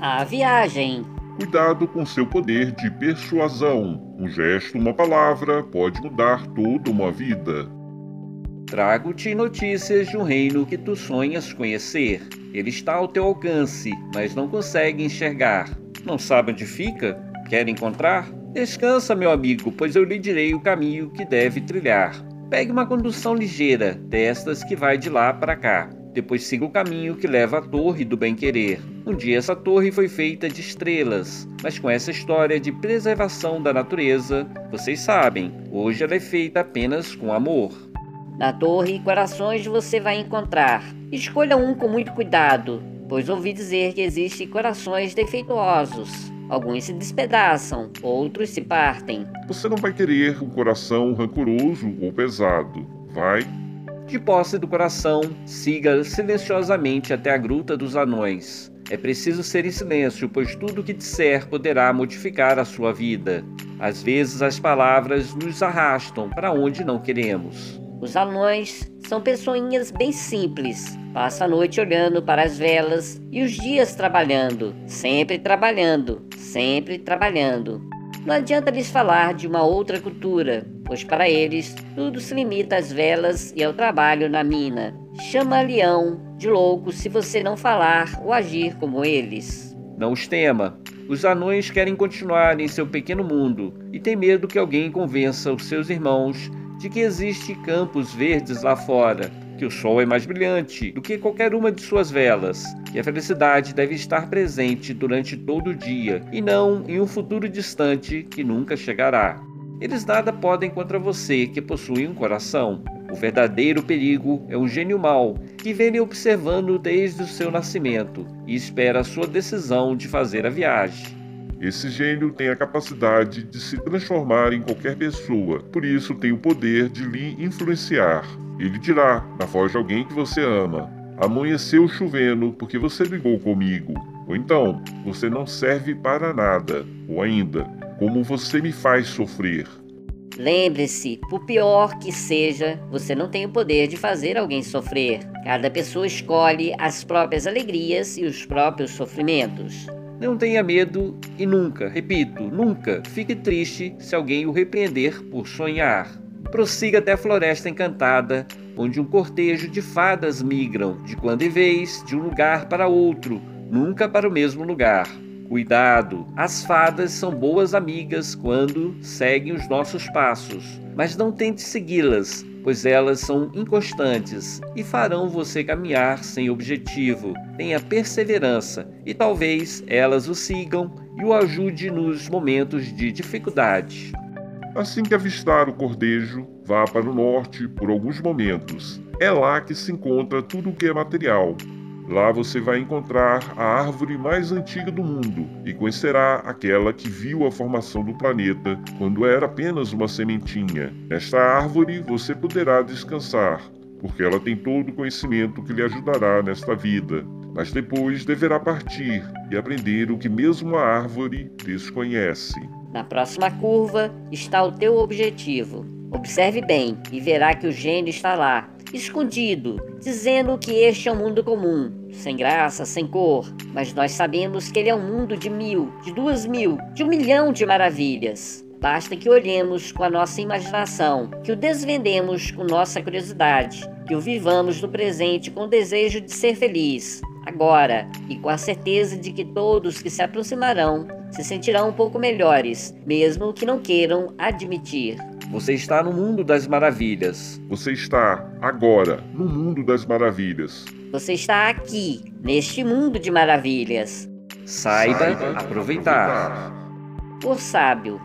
A viagem. Cuidado com seu poder de persuasão. Um gesto, uma palavra pode mudar toda uma vida. Trago-te notícias de um reino que tu sonhas conhecer. Ele está ao teu alcance, mas não consegue enxergar. Não sabe onde fica? Quer encontrar? Descansa, meu amigo, pois eu lhe direi o caminho que deve trilhar. Pegue uma condução ligeira, destas que vai de lá para cá. Depois siga o caminho que leva à Torre do Bem-Querer. Um dia essa torre foi feita de estrelas, mas com essa história de preservação da natureza, vocês sabem, hoje ela é feita apenas com amor. Na torre, corações você vai encontrar. Escolha um com muito cuidado, pois ouvi dizer que existem corações defeituosos. Alguns se despedaçam, outros se partem. Você não vai querer um coração rancoroso ou pesado. Vai de posse do coração, siga silenciosamente até a gruta dos anões. É preciso ser em silêncio, pois tudo o que disser poderá modificar a sua vida. Às vezes as palavras nos arrastam para onde não queremos. Os anões são pessoinhas bem simples. Passa a noite olhando para as velas e os dias trabalhando, sempre trabalhando, sempre trabalhando. Não adianta lhes falar de uma outra cultura, pois para eles tudo se limita às velas e ao trabalho na mina. Chama leão de louco se você não falar ou agir como eles. Não os tema. Os anões querem continuar em seu pequeno mundo e têm medo que alguém convença os seus irmãos de que existe campos verdes lá fora que o sol é mais brilhante do que qualquer uma de suas velas, que a felicidade deve estar presente durante todo o dia e não em um futuro distante que nunca chegará. Eles nada podem contra você que possui um coração. O verdadeiro perigo é um gênio mau que vem observando desde o seu nascimento e espera a sua decisão de fazer a viagem. Esse gênio tem a capacidade de se transformar em qualquer pessoa, por isso tem o poder de lhe influenciar. Ele dirá, na voz de alguém que você ama: Amanheceu chovendo porque você brigou comigo. Ou então, você não serve para nada. Ou ainda, como você me faz sofrer. Lembre-se, por pior que seja, você não tem o poder de fazer alguém sofrer. Cada pessoa escolhe as próprias alegrias e os próprios sofrimentos. Não tenha medo e nunca, repito, nunca fique triste se alguém o repreender por sonhar. Prossiga até a Floresta Encantada, onde um cortejo de fadas migram de quando em vez de um lugar para outro, nunca para o mesmo lugar. Cuidado, as fadas são boas amigas quando seguem os nossos passos, mas não tente segui-las, pois elas são inconstantes e farão você caminhar sem objetivo. Tenha perseverança e talvez elas o sigam e o ajude nos momentos de dificuldade. Assim que avistar o cordejo, vá para o norte por alguns momentos. É lá que se encontra tudo o que é material, Lá você vai encontrar a árvore mais antiga do mundo e conhecerá aquela que viu a formação do planeta quando era apenas uma sementinha. Nesta árvore você poderá descansar, porque ela tem todo o conhecimento que lhe ajudará nesta vida. Mas depois deverá partir e aprender o que mesmo a árvore desconhece. Na próxima curva está o teu objetivo. Observe bem e verá que o gênio está lá escondido, dizendo que este é um mundo comum, sem graça, sem cor, mas nós sabemos que ele é um mundo de mil, de duas mil, de um milhão de maravilhas. Basta que olhemos com a nossa imaginação, que o desvendemos com nossa curiosidade, que o vivamos no presente com o desejo de ser feliz, agora, e com a certeza de que todos que se aproximarão se sentirão um pouco melhores, mesmo que não queiram admitir. Você está no mundo das maravilhas. Você está agora no mundo das maravilhas. Você está aqui, neste mundo de maravilhas. Saiba, Saiba aproveitar. aproveitar. Por sábio,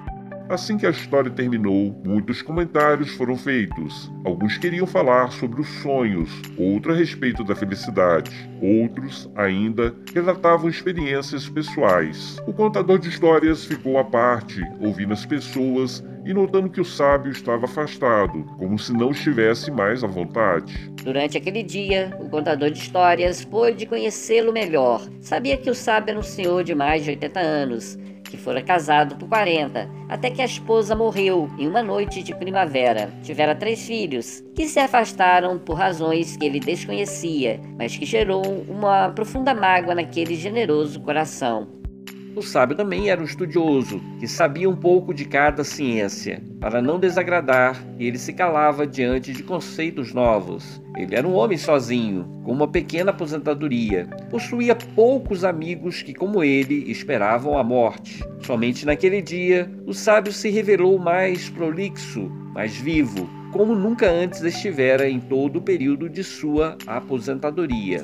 Assim que a história terminou, muitos comentários foram feitos. Alguns queriam falar sobre os sonhos, outros a respeito da felicidade, outros ainda relatavam experiências pessoais. O contador de histórias ficou à parte, ouvindo as pessoas e notando que o sábio estava afastado, como se não estivesse mais à vontade. Durante aquele dia, o contador de histórias pôde conhecê-lo melhor. Sabia que o sábio era um senhor de mais de 80 anos que fora casado por 40, até que a esposa morreu em uma noite de primavera. Tivera três filhos, que se afastaram por razões que ele desconhecia, mas que gerou uma profunda mágoa naquele generoso coração. O sábio também era um estudioso, que sabia um pouco de cada ciência. Para não desagradar, ele se calava diante de conceitos novos. Ele era um homem sozinho, com uma pequena aposentadoria. Possuía poucos amigos que, como ele, esperavam a morte. Somente naquele dia, o sábio se revelou mais prolixo, mais vivo, como nunca antes estivera em todo o período de sua aposentadoria.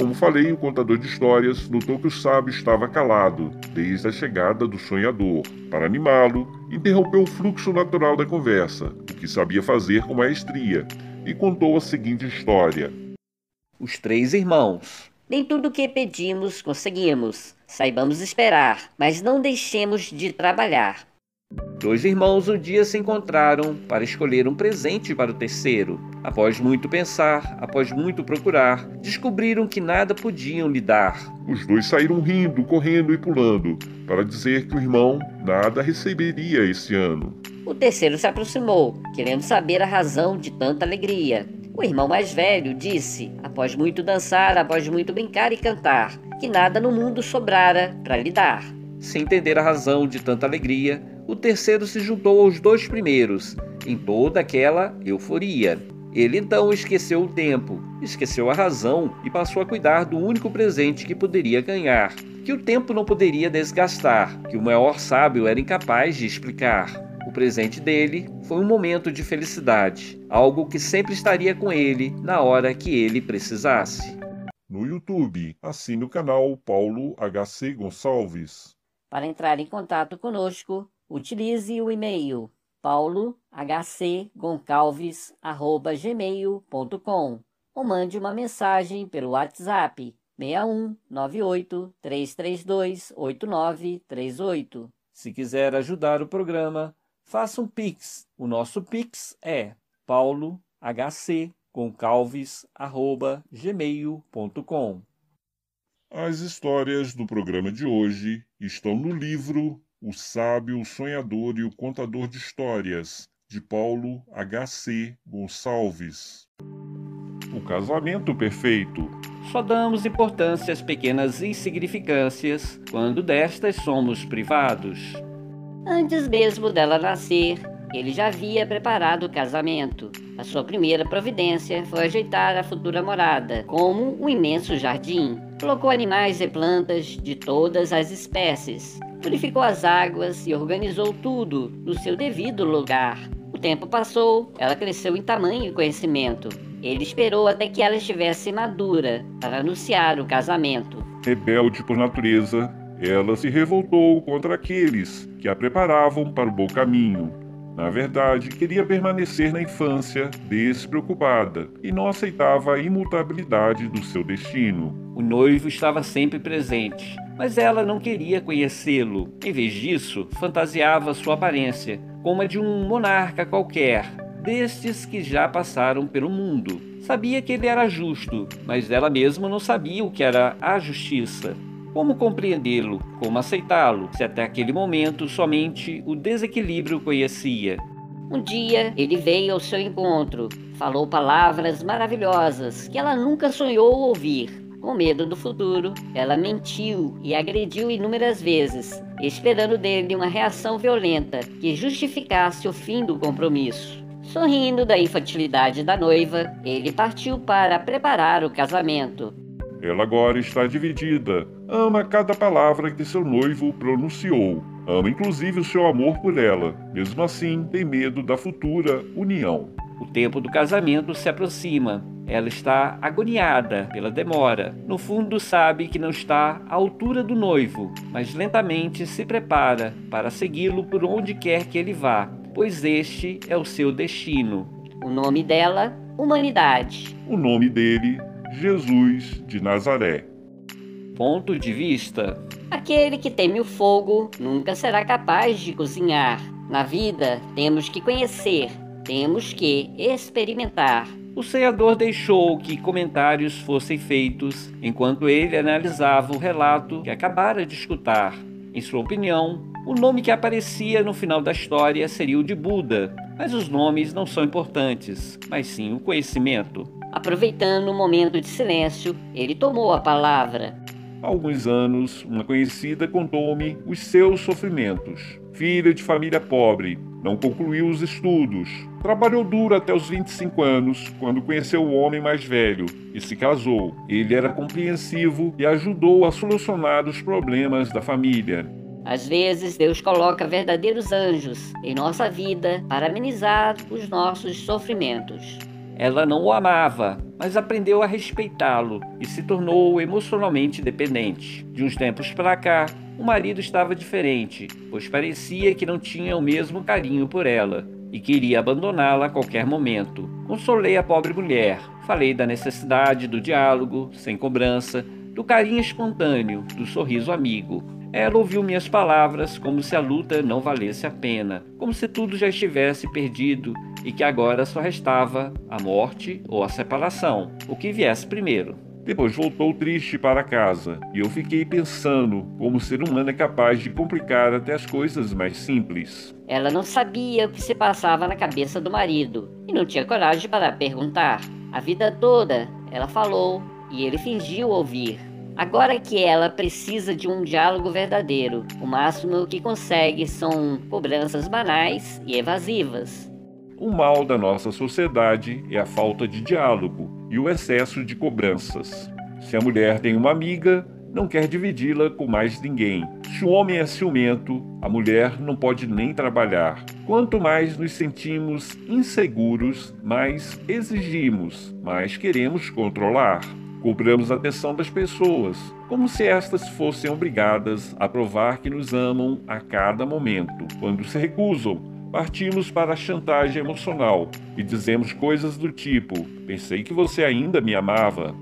Como falei, o contador de histórias notou que o sábio estava calado desde a chegada do sonhador. Para animá-lo, interrompeu o fluxo natural da conversa, o que sabia fazer com maestria, e contou a seguinte história: Os três irmãos. Nem tudo o que pedimos conseguimos. Saibamos esperar, mas não deixemos de trabalhar. Dois irmãos um dia se encontraram para escolher um presente para o terceiro. Após muito pensar, após muito procurar, descobriram que nada podiam lhe dar. Os dois saíram rindo, correndo e pulando, para dizer que o irmão nada receberia esse ano. O terceiro se aproximou, querendo saber a razão de tanta alegria. O irmão mais velho disse, após muito dançar, após muito brincar e cantar, que nada no mundo sobrara para lhe dar. Sem entender a razão de tanta alegria, o terceiro se juntou aos dois primeiros, em toda aquela euforia. Ele então esqueceu o tempo, esqueceu a razão e passou a cuidar do único presente que poderia ganhar, que o tempo não poderia desgastar, que o maior sábio era incapaz de explicar. O presente dele foi um momento de felicidade, algo que sempre estaria com ele na hora que ele precisasse. No YouTube, assine o canal Paulo HC Gonçalves. Para entrar em contato conosco, Utilize o e-mail paulohcgoncalves@gmail.com ou mande uma mensagem pelo WhatsApp 61 98 332 8938. Se quiser ajudar o programa, faça um Pix. O nosso Pix é paulohcgoncalves@gmail.com. As histórias do programa de hoje estão no livro o Sábio, o Sonhador e o Contador de Histórias, de Paulo H.C. Gonçalves. O casamento perfeito. Só damos importância às pequenas insignificâncias quando destas somos privados. Antes mesmo dela nascer, ele já havia preparado o casamento. A sua primeira providência foi ajeitar a futura morada, como um imenso jardim. Colocou animais e plantas de todas as espécies, purificou as águas e organizou tudo no seu devido lugar. O tempo passou, ela cresceu em tamanho e conhecimento. Ele esperou até que ela estivesse madura para anunciar o casamento. Rebelde por natureza, ela se revoltou contra aqueles que a preparavam para o bom caminho. Na verdade, queria permanecer na infância despreocupada e não aceitava a imutabilidade do seu destino. O noivo estava sempre presente, mas ela não queria conhecê-lo. Em vez disso, fantasiava sua aparência como a de um monarca qualquer, destes que já passaram pelo mundo. Sabia que ele era justo, mas ela mesma não sabia o que era a justiça. Como compreendê-lo? Como aceitá-lo? Se até aquele momento somente o desequilíbrio conhecia. Um dia ele veio ao seu encontro, falou palavras maravilhosas que ela nunca sonhou ouvir. Com medo do futuro, ela mentiu e agrediu inúmeras vezes, esperando dele uma reação violenta que justificasse o fim do compromisso. Sorrindo da infantilidade da noiva, ele partiu para preparar o casamento. Ela agora está dividida. Ama cada palavra que seu noivo pronunciou. Ama inclusive o seu amor por ela. Mesmo assim, tem medo da futura união. O tempo do casamento se aproxima. Ela está agoniada pela demora. No fundo, sabe que não está à altura do noivo, mas lentamente se prepara para segui-lo por onde quer que ele vá, pois este é o seu destino. O nome dela, Humanidade. O nome dele, Jesus de Nazaré. Ponto de vista: Aquele que teme o fogo nunca será capaz de cozinhar. Na vida, temos que conhecer temos que experimentar. O senador deixou que comentários fossem feitos enquanto ele analisava o relato que acabara de escutar. Em sua opinião, o nome que aparecia no final da história seria o de Buda, mas os nomes não são importantes, mas sim o conhecimento. Aproveitando o um momento de silêncio, ele tomou a palavra. Há alguns anos, uma conhecida contou-me os seus sofrimentos. Filha de família pobre, não concluiu os estudos. Trabalhou duro até os 25 anos, quando conheceu o homem mais velho e se casou. Ele era compreensivo e ajudou a solucionar os problemas da família. Às vezes, Deus coloca verdadeiros anjos em nossa vida para amenizar os nossos sofrimentos. Ela não o amava, mas aprendeu a respeitá-lo e se tornou emocionalmente dependente. De uns tempos para cá, o marido estava diferente, pois parecia que não tinha o mesmo carinho por ela e queria abandoná-la a qualquer momento. Consolei a pobre mulher, falei da necessidade do diálogo, sem cobrança, do carinho espontâneo, do sorriso amigo. Ela ouviu minhas palavras como se a luta não valesse a pena, como se tudo já estivesse perdido e que agora só restava a morte ou a separação, o que viesse primeiro. Depois voltou triste para casa e eu fiquei pensando como o ser humano é capaz de complicar até as coisas mais simples. Ela não sabia o que se passava na cabeça do marido e não tinha coragem para perguntar. A vida toda ela falou e ele fingiu ouvir. Agora que ela precisa de um diálogo verdadeiro, o máximo que consegue são cobranças banais e evasivas. O mal da nossa sociedade é a falta de diálogo e o excesso de cobranças. Se a mulher tem uma amiga, não quer dividi-la com mais ninguém. Se o homem é ciumento, a mulher não pode nem trabalhar. Quanto mais nos sentimos inseguros, mais exigimos, mais queremos controlar. Cobramos a atenção das pessoas, como se estas fossem obrigadas a provar que nos amam a cada momento. Quando se recusam, partimos para a chantagem emocional e dizemos coisas do tipo: Pensei que você ainda me amava.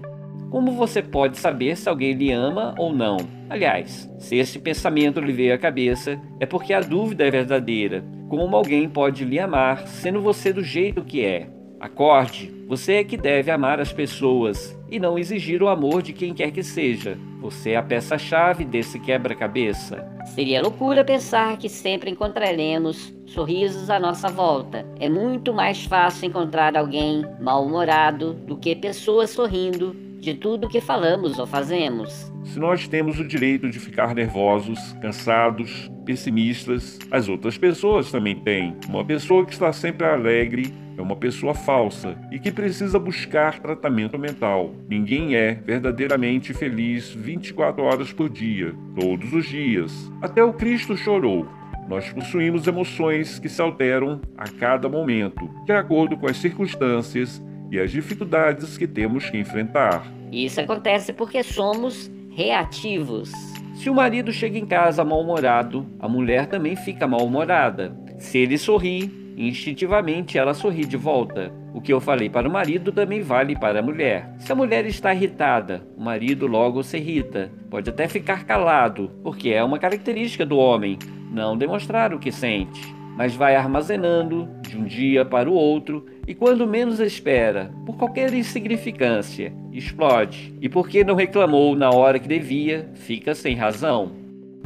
Como você pode saber se alguém lhe ama ou não? Aliás, se esse pensamento lhe veio à cabeça, é porque a dúvida é verdadeira. Como alguém pode lhe amar sendo você do jeito que é? Acorde, você é que deve amar as pessoas e não exigir o amor de quem quer que seja. Você é a peça-chave desse quebra-cabeça. Seria loucura pensar que sempre encontraremos sorrisos à nossa volta. É muito mais fácil encontrar alguém mal-humorado do que pessoas sorrindo de tudo que falamos ou fazemos. Se nós temos o direito de ficar nervosos, cansados, pessimistas, as outras pessoas também têm. Uma pessoa que está sempre alegre é uma pessoa falsa e que precisa buscar tratamento mental. Ninguém é verdadeiramente feliz 24 horas por dia, todos os dias. Até o Cristo chorou. Nós possuímos emoções que se alteram a cada momento, de acordo com as circunstâncias e as dificuldades que temos que enfrentar. Isso acontece porque somos reativos. Se o marido chega em casa mal-humorado, a mulher também fica mal-humorada. Se ele sorri, instintivamente ela sorri de volta. O que eu falei para o marido também vale para a mulher. Se a mulher está irritada, o marido logo se irrita. Pode até ficar calado, porque é uma característica do homem não demonstrar o que sente mas vai armazenando de um dia para o outro e quando menos espera, por qualquer insignificância, explode. E porque não reclamou na hora que devia, fica sem razão.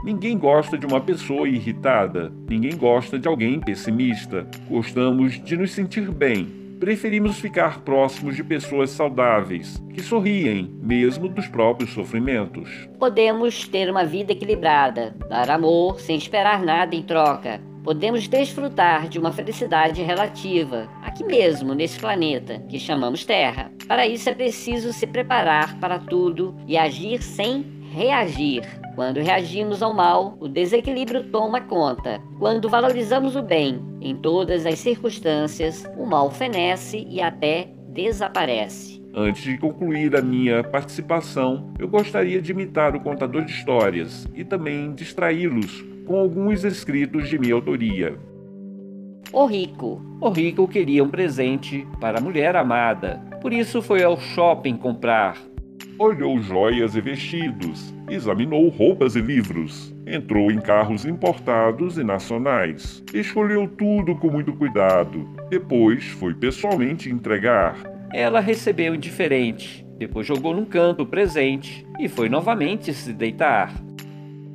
Ninguém gosta de uma pessoa irritada, ninguém gosta de alguém pessimista. Gostamos de nos sentir bem. Preferimos ficar próximos de pessoas saudáveis, que sorriem, mesmo dos próprios sofrimentos. Podemos ter uma vida equilibrada, dar amor sem esperar nada em troca, podemos desfrutar de uma felicidade relativa, aqui mesmo, nesse planeta que chamamos Terra. Para isso é preciso se preparar para tudo e agir sem reagir. Quando reagimos ao mal, o desequilíbrio toma conta. Quando valorizamos o bem em todas as circunstâncias, o mal fenece e até desaparece. Antes de concluir a minha participação, eu gostaria de imitar o contador de histórias e também distraí-los com alguns escritos de minha autoria. O rico. O rico queria um presente para a mulher amada, por isso foi ao shopping comprar. Olhou joias e vestidos, examinou roupas e livros, entrou em carros importados e nacionais, escolheu tudo com muito cuidado, depois foi pessoalmente entregar. Ela recebeu indiferente, depois jogou num canto o presente e foi novamente se deitar.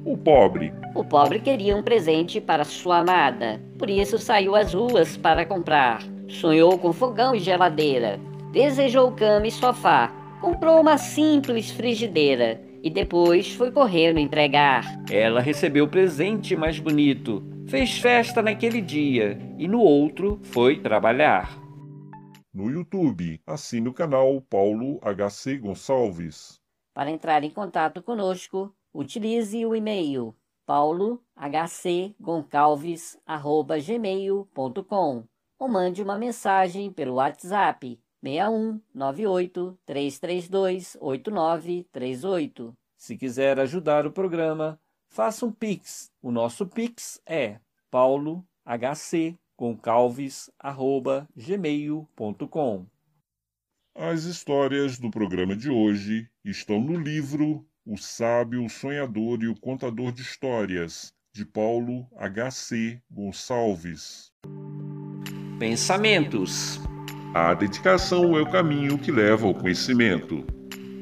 O pobre. O pobre queria um presente para sua amada, por isso saiu às ruas para comprar. Sonhou com fogão e geladeira, desejou cama e sofá, comprou uma simples frigideira e depois foi correndo entregar. Ela recebeu o presente mais bonito, fez festa naquele dia e no outro foi trabalhar. No YouTube, assine o canal Paulo HC Gonçalves. Para entrar em contato conosco, utilize o e-mail paulohcgoncalves@gmail.com ou mande uma mensagem pelo WhatsApp 61 98 332 8938. Se quiser ajudar o programa, faça um Pix. O nosso Pix é paulohcgoncalves@gmail.com. As histórias do programa de hoje estão no livro O Sábio, o Sonhador e o Contador de Histórias, de Paulo H.C. Gonçalves. Pensamentos a dedicação é o caminho que leva ao conhecimento.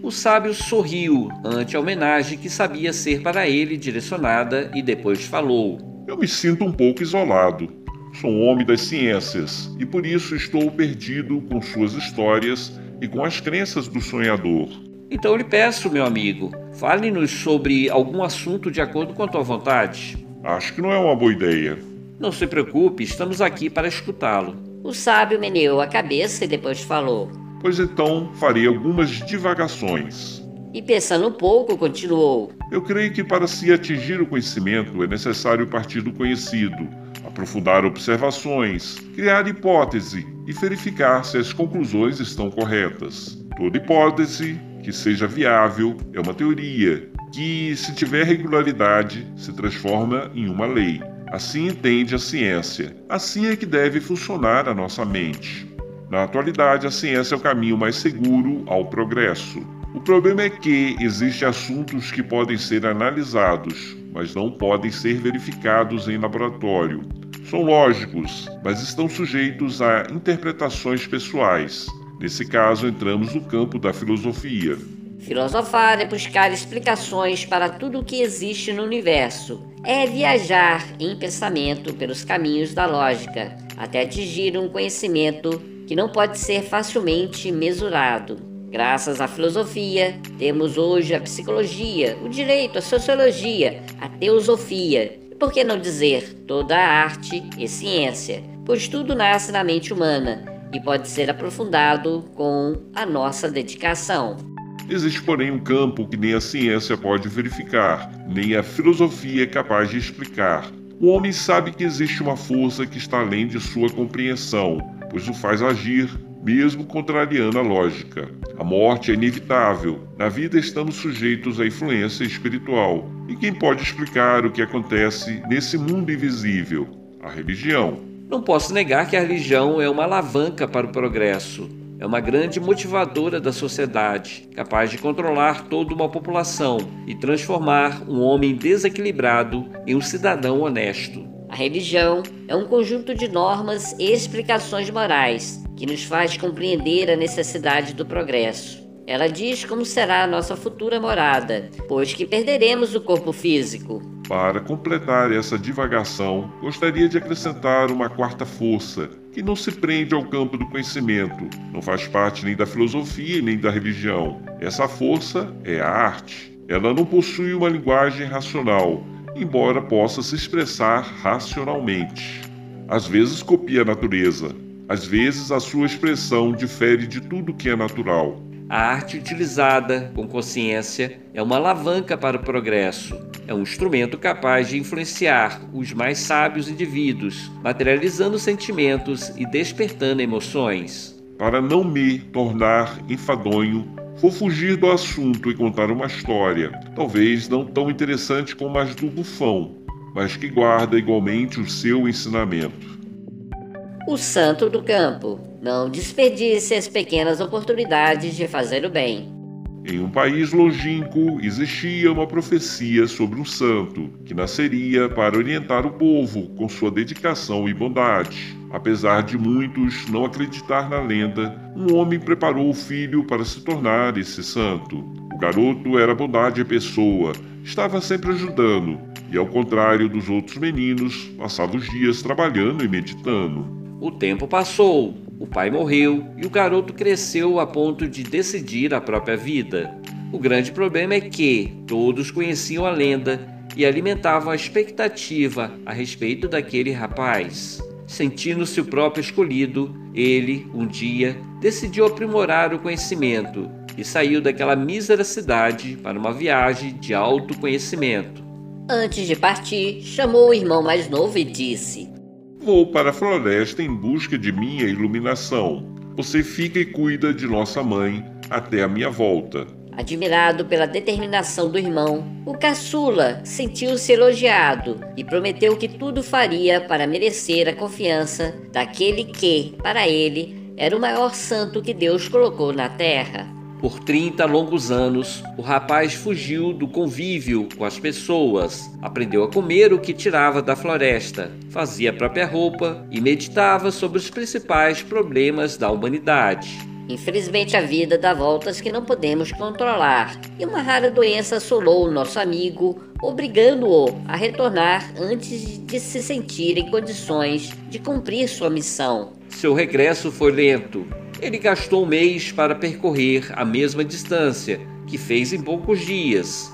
O sábio sorriu ante a homenagem que sabia ser para ele direcionada e depois falou: Eu me sinto um pouco isolado. Sou um homem das ciências e por isso estou perdido com suas histórias e com as crenças do sonhador. Então eu lhe peço, meu amigo, fale-nos sobre algum assunto de acordo com a tua vontade. Acho que não é uma boa ideia. Não se preocupe, estamos aqui para escutá-lo. O sábio meneou a cabeça e depois falou: Pois então farei algumas divagações. E pensando um pouco, continuou: Eu creio que para se atingir o conhecimento é necessário partir do conhecido, aprofundar observações, criar hipótese e verificar se as conclusões estão corretas. Toda hipótese que seja viável é uma teoria, que, se tiver regularidade, se transforma em uma lei. Assim entende a ciência. Assim é que deve funcionar a nossa mente. Na atualidade, a ciência é o caminho mais seguro ao progresso. O problema é que existem assuntos que podem ser analisados, mas não podem ser verificados em laboratório. São lógicos, mas estão sujeitos a interpretações pessoais. Nesse caso, entramos no campo da filosofia. Filosofar é buscar explicações para tudo o que existe no universo. É viajar em pensamento pelos caminhos da lógica, até atingir um conhecimento que não pode ser facilmente mesurado. Graças à filosofia, temos hoje a psicologia, o direito, a sociologia, a teosofia, e por que não dizer toda a arte e ciência, pois tudo nasce na mente humana e pode ser aprofundado com a nossa dedicação. Existe, porém, um campo que nem a ciência pode verificar, nem a filosofia é capaz de explicar. O homem sabe que existe uma força que está além de sua compreensão, pois o faz agir, mesmo contrariando a lógica. A morte é inevitável. Na vida estamos sujeitos à influência espiritual. E quem pode explicar o que acontece nesse mundo invisível? A religião. Não posso negar que a religião é uma alavanca para o progresso é uma grande motivadora da sociedade, capaz de controlar toda uma população e transformar um homem desequilibrado em um cidadão honesto. A religião é um conjunto de normas e explicações morais que nos faz compreender a necessidade do progresso. Ela diz como será a nossa futura morada, pois que perderemos o corpo físico. Para completar essa divagação, gostaria de acrescentar uma quarta força, que não se prende ao campo do conhecimento, não faz parte nem da filosofia nem da religião. Essa força é a arte. Ela não possui uma linguagem racional, embora possa se expressar racionalmente. Às vezes copia a natureza, às vezes a sua expressão difere de tudo que é natural. A arte utilizada com consciência é uma alavanca para o progresso. É um instrumento capaz de influenciar os mais sábios indivíduos, materializando sentimentos e despertando emoções. Para não me tornar enfadonho, vou fugir do assunto e contar uma história, talvez não tão interessante como as do bufão, mas que guarda igualmente o seu ensinamento. O Santo do Campo. Não desperdice as pequenas oportunidades de fazer o bem. Em um país longínquo existia uma profecia sobre um santo que nasceria para orientar o povo com sua dedicação e bondade. Apesar de muitos não acreditar na lenda, um homem preparou o filho para se tornar esse santo. O garoto era bondade em pessoa, estava sempre ajudando, e ao contrário dos outros meninos, passava os dias trabalhando e meditando. O tempo passou, o pai morreu e o garoto cresceu a ponto de decidir a própria vida. O grande problema é que todos conheciam a lenda e alimentavam a expectativa a respeito daquele rapaz. Sentindo-se o próprio escolhido, ele, um dia, decidiu aprimorar o conhecimento e saiu daquela mísera cidade para uma viagem de autoconhecimento. Antes de partir, chamou o irmão mais novo e disse: Vou para a floresta em busca de minha iluminação. Você fica e cuida de nossa mãe até a minha volta. Admirado pela determinação do irmão, o caçula sentiu-se elogiado e prometeu que tudo faria para merecer a confiança daquele que, para ele, era o maior santo que Deus colocou na terra. Por 30 longos anos, o rapaz fugiu do convívio com as pessoas, aprendeu a comer o que tirava da floresta, fazia a própria roupa e meditava sobre os principais problemas da humanidade. Infelizmente, a vida dá voltas que não podemos controlar, e uma rara doença assolou o nosso amigo, obrigando-o a retornar antes de se sentir em condições de cumprir sua missão. Seu regresso foi lento. Ele gastou um mês para percorrer a mesma distância que fez em poucos dias.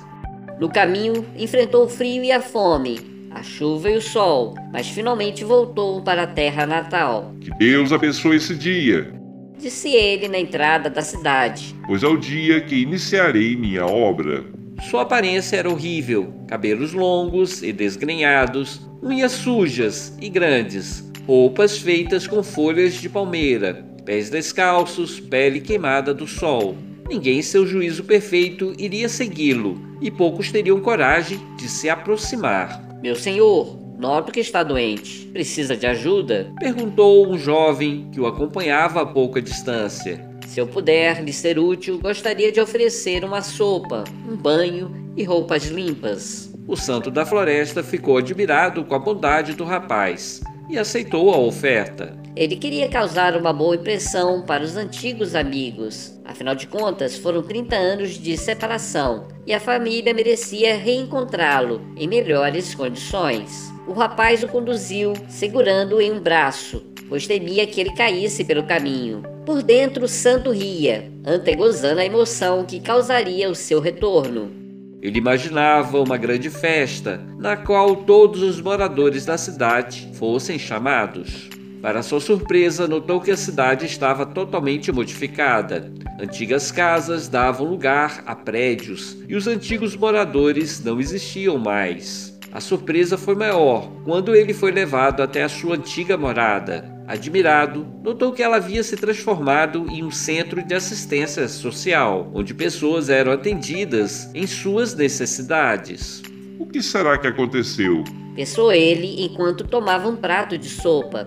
No caminho, enfrentou o frio e a fome, a chuva e o sol, mas finalmente voltou para a terra natal. Que Deus abençoe esse dia disse ele na entrada da cidade. Pois é o dia que iniciarei minha obra. Sua aparência era horrível: cabelos longos e desgrenhados, unhas sujas e grandes, roupas feitas com folhas de palmeira, pés descalços, pele queimada do sol. Ninguém em seu juízo perfeito iria segui-lo, e poucos teriam coragem de se aproximar. Meu senhor, Noto que está doente. Precisa de ajuda? Perguntou um jovem que o acompanhava a pouca distância. Se eu puder lhe ser útil, gostaria de oferecer uma sopa, um banho e roupas limpas. O santo da floresta ficou admirado com a bondade do rapaz e aceitou a oferta. Ele queria causar uma boa impressão para os antigos amigos. Afinal de contas, foram 30 anos de separação e a família merecia reencontrá-lo em melhores condições. O rapaz o conduziu, segurando-o em um braço, pois temia que ele caísse pelo caminho. Por dentro, santo ria, antegozando a emoção que causaria o seu retorno. Ele imaginava uma grande festa, na qual todos os moradores da cidade fossem chamados. Para sua surpresa, notou que a cidade estava totalmente modificada. Antigas casas davam lugar a prédios e os antigos moradores não existiam mais. A surpresa foi maior quando ele foi levado até a sua antiga morada. Admirado, notou que ela havia se transformado em um centro de assistência social, onde pessoas eram atendidas em suas necessidades. O que será que aconteceu? Pensou ele enquanto tomava um prato de sopa.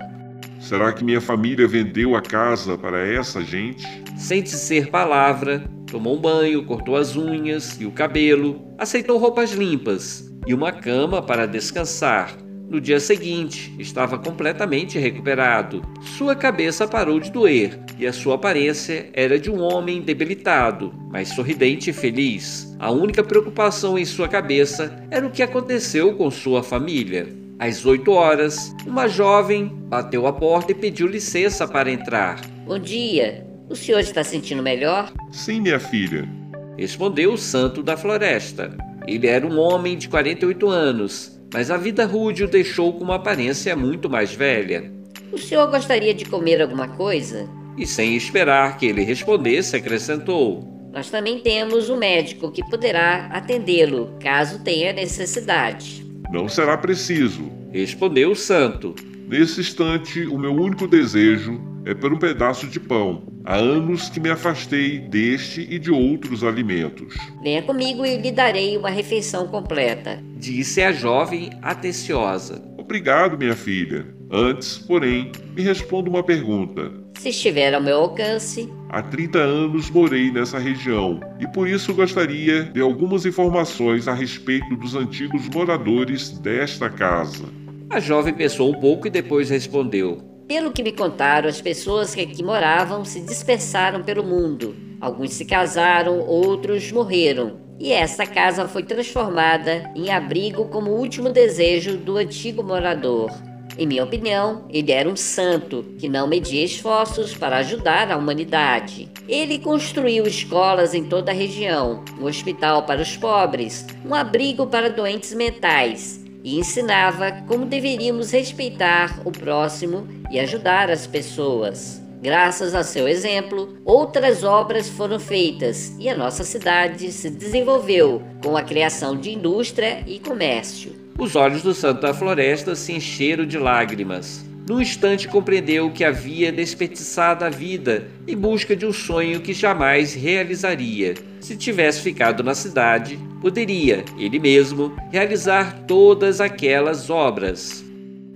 Será que minha família vendeu a casa para essa gente? Sem dizer palavra, tomou um banho, cortou as unhas e o cabelo, aceitou roupas limpas e uma cama para descansar. No dia seguinte, estava completamente recuperado. Sua cabeça parou de doer e a sua aparência era de um homem debilitado, mas sorridente e feliz. A única preocupação em sua cabeça era o que aconteceu com sua família. Às 8 horas, uma jovem bateu a porta e pediu licença para entrar. Bom dia. O senhor está sentindo melhor? Sim, minha filha. Respondeu o santo da floresta. Ele era um homem de 48 anos, mas a vida rude o deixou com uma aparência muito mais velha. O senhor gostaria de comer alguma coisa? E sem esperar que ele respondesse, acrescentou: Nós também temos um médico que poderá atendê-lo, caso tenha necessidade. Não será preciso, respondeu o santo. Nesse instante, o meu único desejo é por um pedaço de pão. Há anos que me afastei deste e de outros alimentos. Venha comigo e lhe darei uma refeição completa, disse a jovem atenciosa. Obrigado, minha filha. Antes, porém, me responda uma pergunta. Se estiver ao meu alcance. Há 30 anos morei nessa região e por isso gostaria de algumas informações a respeito dos antigos moradores desta casa. A jovem pensou um pouco e depois respondeu: Pelo que me contaram, as pessoas que aqui moravam se dispersaram pelo mundo. Alguns se casaram, outros morreram. E essa casa foi transformada em abrigo como último desejo do antigo morador. Em minha opinião, ele era um santo que não media esforços para ajudar a humanidade. Ele construiu escolas em toda a região, um hospital para os pobres, um abrigo para doentes mentais e ensinava como deveríamos respeitar o próximo e ajudar as pessoas. Graças a seu exemplo, outras obras foram feitas e a nossa cidade se desenvolveu com a criação de indústria e comércio. Os olhos do santo da floresta se encheram de lágrimas. Num instante compreendeu que havia desperdiçado a vida em busca de um sonho que jamais realizaria. Se tivesse ficado na cidade, poderia, ele mesmo, realizar todas aquelas obras.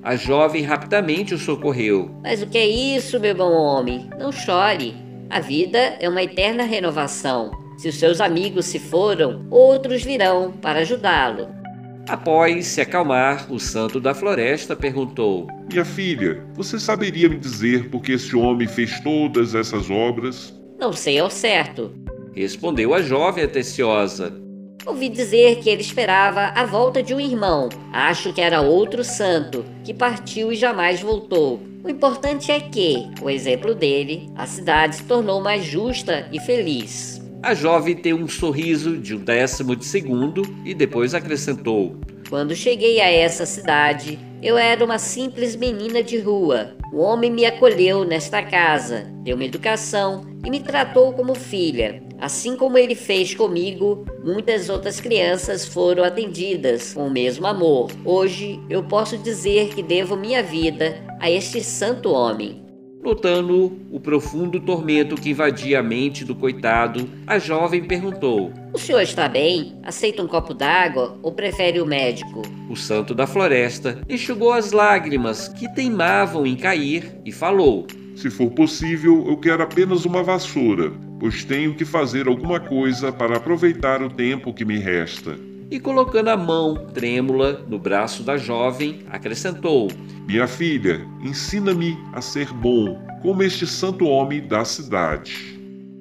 A jovem rapidamente o socorreu. Mas o que é isso, meu bom homem? Não chore. A vida é uma eterna renovação. Se os seus amigos se foram, outros virão para ajudá-lo. Após se acalmar, o santo da floresta perguntou: Minha filha, você saberia me dizer por que esse homem fez todas essas obras? Não sei ao certo, respondeu a jovem atenciosa. Ouvi dizer que ele esperava a volta de um irmão. Acho que era outro santo, que partiu e jamais voltou. O importante é que, com o exemplo dele, a cidade se tornou mais justa e feliz. A jovem tem um sorriso de um décimo de segundo e depois acrescentou: Quando cheguei a essa cidade, eu era uma simples menina de rua. O homem me acolheu nesta casa, deu-me educação e me tratou como filha. Assim como ele fez comigo, muitas outras crianças foram atendidas com o mesmo amor. Hoje eu posso dizer que devo minha vida a este santo homem. Notando o profundo tormento que invadia a mente do coitado, a jovem perguntou: O senhor está bem? Aceita um copo d'água ou prefere o médico? O santo da floresta enxugou as lágrimas que teimavam em cair e falou: Se for possível, eu quero apenas uma vassoura, pois tenho que fazer alguma coisa para aproveitar o tempo que me resta e colocando a mão trêmula no braço da jovem, acrescentou: Minha filha, ensina-me a ser bom, como este santo homem da cidade.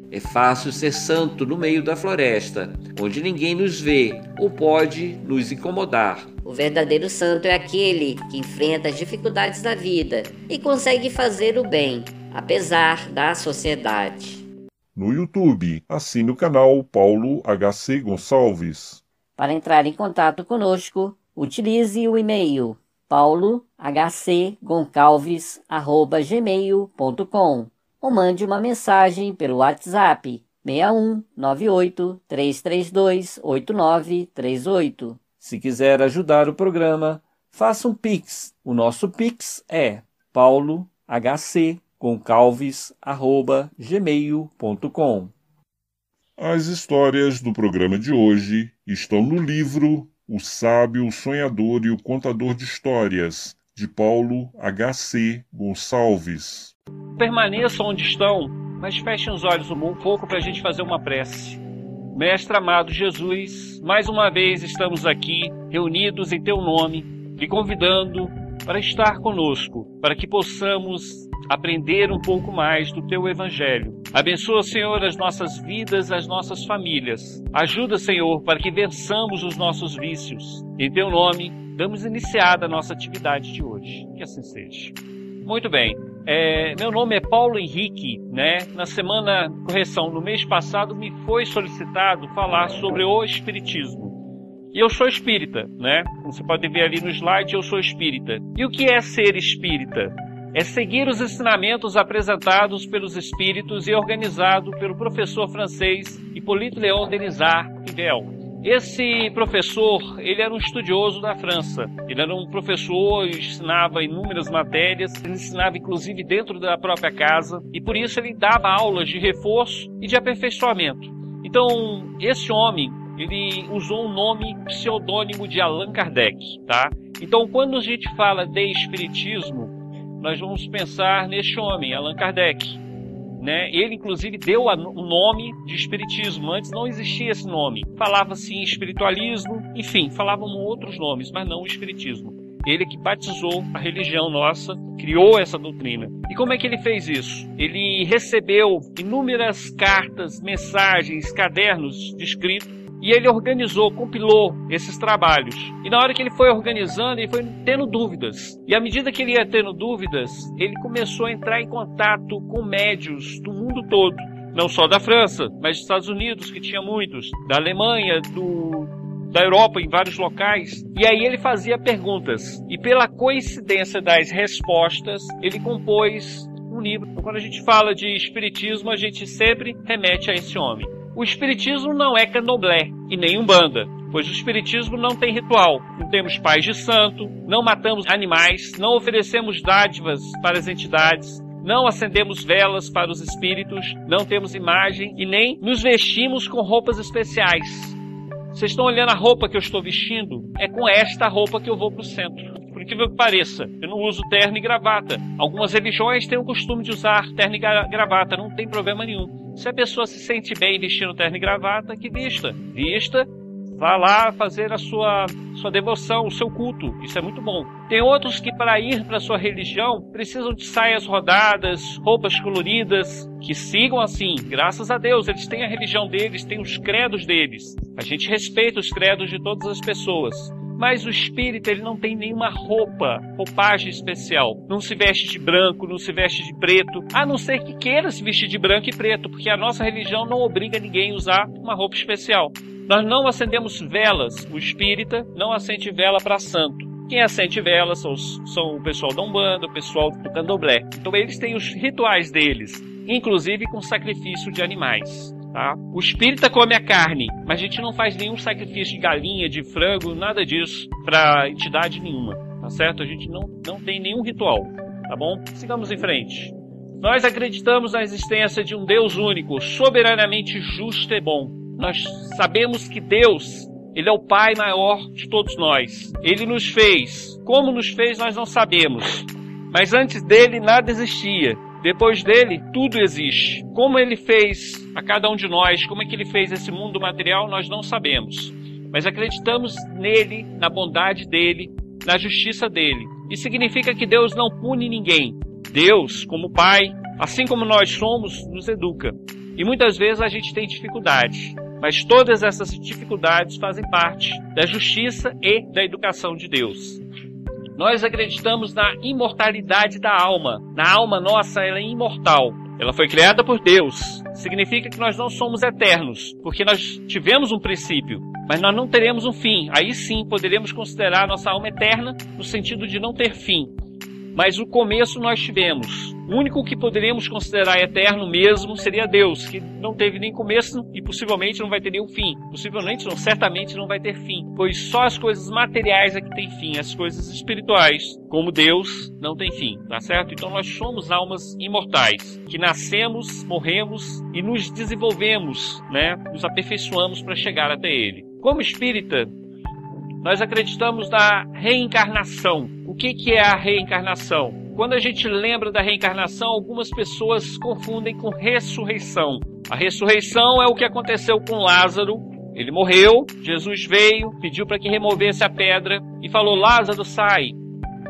É fácil ser santo no meio da floresta, onde ninguém nos vê ou pode nos incomodar. O verdadeiro santo é aquele que enfrenta as dificuldades da vida e consegue fazer o bem, apesar da sociedade. No YouTube, assine o canal Paulo HC Gonçalves. Para entrar em contato conosco, utilize o e-mail paulohcgoncalves@gmail.com ou mande uma mensagem pelo WhatsApp 61 98 332 8938. Se quiser ajudar o programa, faça um Pix. O nosso Pix é paulohcgoncalves@gmail.com. As histórias do programa de hoje estão no livro O Sábio, o Sonhador e o Contador de Histórias, de Paulo H.C. Gonçalves. Permaneçam onde estão, mas fechem os olhos um pouco para a gente fazer uma prece. Mestre amado Jesus, mais uma vez estamos aqui reunidos em Teu nome, lhe convidando para estar conosco, para que possamos aprender um pouco mais do teu evangelho. Abençoa, Senhor, as nossas vidas, as nossas famílias. Ajuda, Senhor, para que vençamos os nossos vícios. Em teu nome, damos iniciada a nossa atividade de hoje. Que assim seja. Muito bem. É, meu nome é Paulo Henrique, né? Na semana correção, no mês passado, me foi solicitado falar sobre o Espiritismo. E eu sou espírita, né? Como você pode ver ali no slide, eu sou espírita. E o que é ser espírita? É seguir os ensinamentos apresentados pelos espíritos e organizado pelo professor francês Hippolyte Léon Denisard Fidel. Esse professor, ele era um estudioso da França. Ele era um professor, ensinava inúmeras matérias, ele ensinava inclusive dentro da própria casa, e por isso ele dava aulas de reforço e de aperfeiçoamento. Então, esse homem, ele usou o nome pseudônimo de Allan Kardec, tá? Então, quando a gente fala de espiritismo, nós vamos pensar neste homem, Allan Kardec. Né? Ele, inclusive, deu o nome de Espiritismo. Antes não existia esse nome. Falava-se em espiritualismo, enfim, falavam outros nomes, mas não o Espiritismo. Ele que batizou a religião nossa, criou essa doutrina. E como é que ele fez isso? Ele recebeu inúmeras cartas, mensagens, cadernos de escrito e ele organizou, compilou esses trabalhos. E na hora que ele foi organizando, ele foi tendo dúvidas. E à medida que ele ia tendo dúvidas, ele começou a entrar em contato com médios do mundo todo. Não só da França, mas dos Estados Unidos, que tinha muitos, da Alemanha, do, da Europa, em vários locais. E aí ele fazia perguntas. E pela coincidência das respostas, ele compôs um livro. Então, quando a gente fala de espiritismo, a gente sempre remete a esse homem. O espiritismo não é candomblé e nem umbanda, pois o espiritismo não tem ritual. Não temos pais de santo, não matamos animais, não oferecemos dádivas para as entidades, não acendemos velas para os espíritos, não temos imagem e nem nos vestimos com roupas especiais. Vocês estão olhando a roupa que eu estou vestindo? É com esta roupa que eu vou para o centro. Por incrível que pareça, eu não uso terno e gravata. Algumas religiões têm o costume de usar terno e gravata, não tem problema nenhum. Se a pessoa se sente bem vestindo terno e gravata, que vista. Vista, vá lá fazer a sua, sua devoção, o seu culto. Isso é muito bom. Tem outros que, para ir para sua religião, precisam de saias rodadas, roupas coloridas, que sigam assim. Graças a Deus, eles têm a religião deles, têm os credos deles. A gente respeita os credos de todas as pessoas. Mas o espírito ele não tem nenhuma roupa, roupagem especial. Não se veste de branco, não se veste de preto, a não ser que queira se vestir de branco e preto, porque a nossa religião não obriga ninguém a usar uma roupa especial. Nós não acendemos velas, o espírita não acende vela para santo. Quem acende velas são, são o pessoal da Umbanda, o pessoal do Candomblé. Então eles têm os rituais deles, inclusive com sacrifício de animais. Tá? O espírita come a carne, mas a gente não faz nenhum sacrifício de galinha, de frango, nada disso para entidade nenhuma, tá certo? A gente não, não tem nenhum ritual, tá bom? Sigamos em frente. Nós acreditamos na existência de um Deus único, soberanamente justo e bom. Nós sabemos que Deus, ele é o Pai maior de todos nós. Ele nos fez. Como nos fez, nós não sabemos. Mas antes dele nada existia. Depois dele, tudo existe. Como ele fez a cada um de nós, como é que ele fez esse mundo material, nós não sabemos. Mas acreditamos nele, na bondade dele, na justiça dele. Isso significa que Deus não pune ninguém. Deus, como Pai, assim como nós somos, nos educa. E muitas vezes a gente tem dificuldade. Mas todas essas dificuldades fazem parte da justiça e da educação de Deus. Nós acreditamos na imortalidade da alma. Na alma nossa, ela é imortal. Ela foi criada por Deus. Significa que nós não somos eternos, porque nós tivemos um princípio, mas nós não teremos um fim. Aí sim poderemos considerar nossa alma eterna no sentido de não ter fim. Mas o começo nós tivemos. O único que poderíamos considerar eterno mesmo seria Deus, que não teve nem começo e possivelmente não vai ter nenhum fim. Possivelmente não, certamente não vai ter fim, pois só as coisas materiais é que têm fim, as coisas espirituais, como Deus, não tem fim, tá certo? Então nós somos almas imortais, que nascemos, morremos e nos desenvolvemos, né? Nos aperfeiçoamos para chegar até ele. Como espírita, nós acreditamos na reencarnação. O que, que é a reencarnação? Quando a gente lembra da reencarnação, algumas pessoas confundem com ressurreição. A ressurreição é o que aconteceu com Lázaro. Ele morreu, Jesus veio, pediu para que removesse a pedra e falou: Lázaro, sai.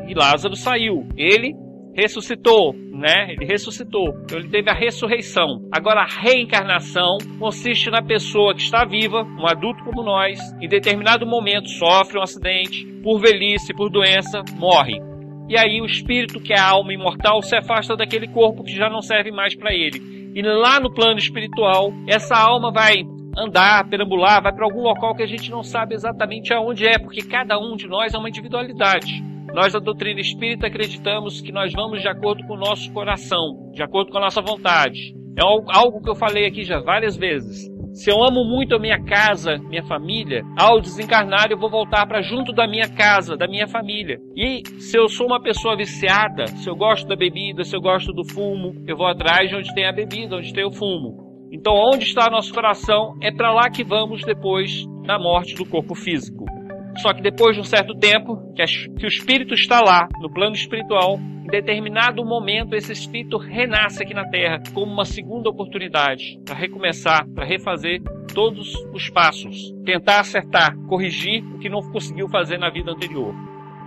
E Lázaro saiu. Ele ressuscitou, né? Ele ressuscitou. Então ele teve a ressurreição. Agora a reencarnação consiste na pessoa que está viva, um adulto como nós, em determinado momento sofre um acidente, por velhice, por doença, morre. E aí o espírito, que é a alma imortal, se afasta daquele corpo que já não serve mais para ele. E lá no plano espiritual, essa alma vai andar, perambular, vai para algum local que a gente não sabe exatamente aonde é, porque cada um de nós é uma individualidade. Nós da doutrina espírita acreditamos que nós vamos de acordo com o nosso coração, de acordo com a nossa vontade. É algo que eu falei aqui já várias vezes. Se eu amo muito a minha casa, minha família, ao desencarnar eu vou voltar para junto da minha casa, da minha família. E se eu sou uma pessoa viciada, se eu gosto da bebida, se eu gosto do fumo, eu vou atrás de onde tem a bebida, onde tem o fumo. Então, onde está nosso coração, é para lá que vamos depois da morte do corpo físico. Só que depois de um certo tempo, que, que o espírito está lá, no plano espiritual, em determinado momento esse espírito renasce aqui na Terra como uma segunda oportunidade para recomeçar, para refazer todos os passos, tentar acertar, corrigir o que não conseguiu fazer na vida anterior.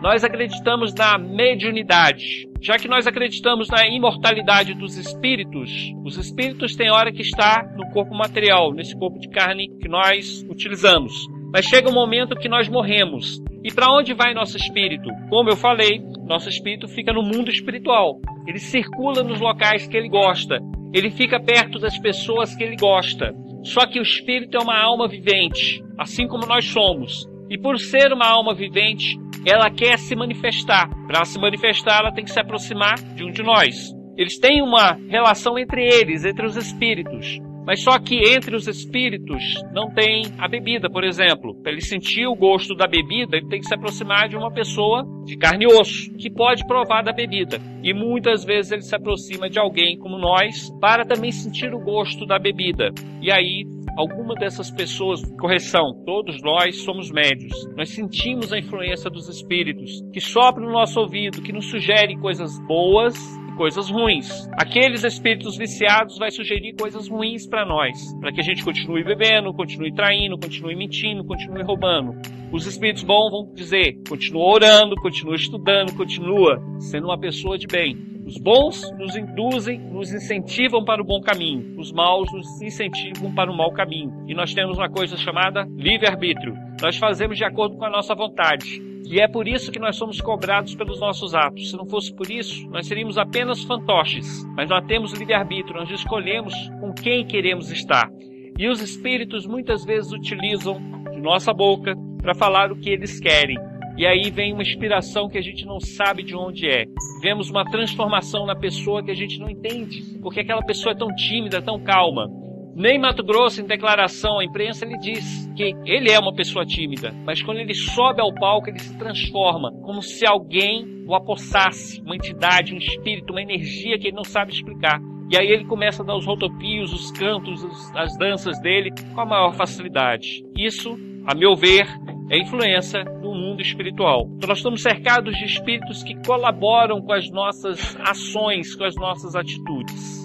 nós acreditamos na mediunidade. Já que nós acreditamos na imortalidade dos espíritos, os espíritos têm hora que está no corpo material, nesse corpo de carne que nós utilizamos. Mas chega um momento que nós morremos. E para onde vai nosso espírito? Como eu falei, nosso espírito fica no mundo espiritual. Ele circula nos locais que ele gosta. Ele fica perto das pessoas que ele gosta. Só que o espírito é uma alma vivente, assim como nós somos. E por ser uma alma vivente, ela quer se manifestar. Para se manifestar, ela tem que se aproximar de um de nós. Eles têm uma relação entre eles, entre os espíritos. Mas só que entre os espíritos não tem a bebida, por exemplo. Para ele sentir o gosto da bebida, ele tem que se aproximar de uma pessoa de carne e osso, que pode provar da bebida. E muitas vezes ele se aproxima de alguém como nós para também sentir o gosto da bebida. E aí alguma dessas pessoas, correção, todos nós somos médios. Nós sentimos a influência dos espíritos que sopram no nosso ouvido, que nos sugerem coisas boas coisas ruins. Aqueles espíritos viciados vai sugerir coisas ruins para nós, para que a gente continue bebendo, continue traindo, continue mentindo, continue roubando. Os espíritos bons vão dizer: continua orando, continua estudando, continua sendo uma pessoa de bem. Os bons nos induzem, nos incentivam para o bom caminho. Os maus nos incentivam para o mau caminho. E nós temos uma coisa chamada livre-arbítrio. Nós fazemos de acordo com a nossa vontade. E é por isso que nós somos cobrados pelos nossos atos. Se não fosse por isso, nós seríamos apenas fantoches. Mas nós temos livre-arbítrio, nós escolhemos com quem queremos estar. E os espíritos muitas vezes utilizam de nossa boca para falar o que eles querem. E aí vem uma inspiração que a gente não sabe de onde é. Vemos uma transformação na pessoa que a gente não entende, porque aquela pessoa é tão tímida, tão calma. Nem Mato Grosso, em declaração à imprensa, ele diz que ele é uma pessoa tímida, mas quando ele sobe ao palco, ele se transforma, como se alguém o apossasse, uma entidade, um espírito, uma energia que ele não sabe explicar. E aí ele começa a dar os rotopios, os cantos, as danças dele com a maior facilidade. Isso, a meu ver, é influência no mundo espiritual. Então nós estamos cercados de espíritos que colaboram com as nossas ações, com as nossas atitudes.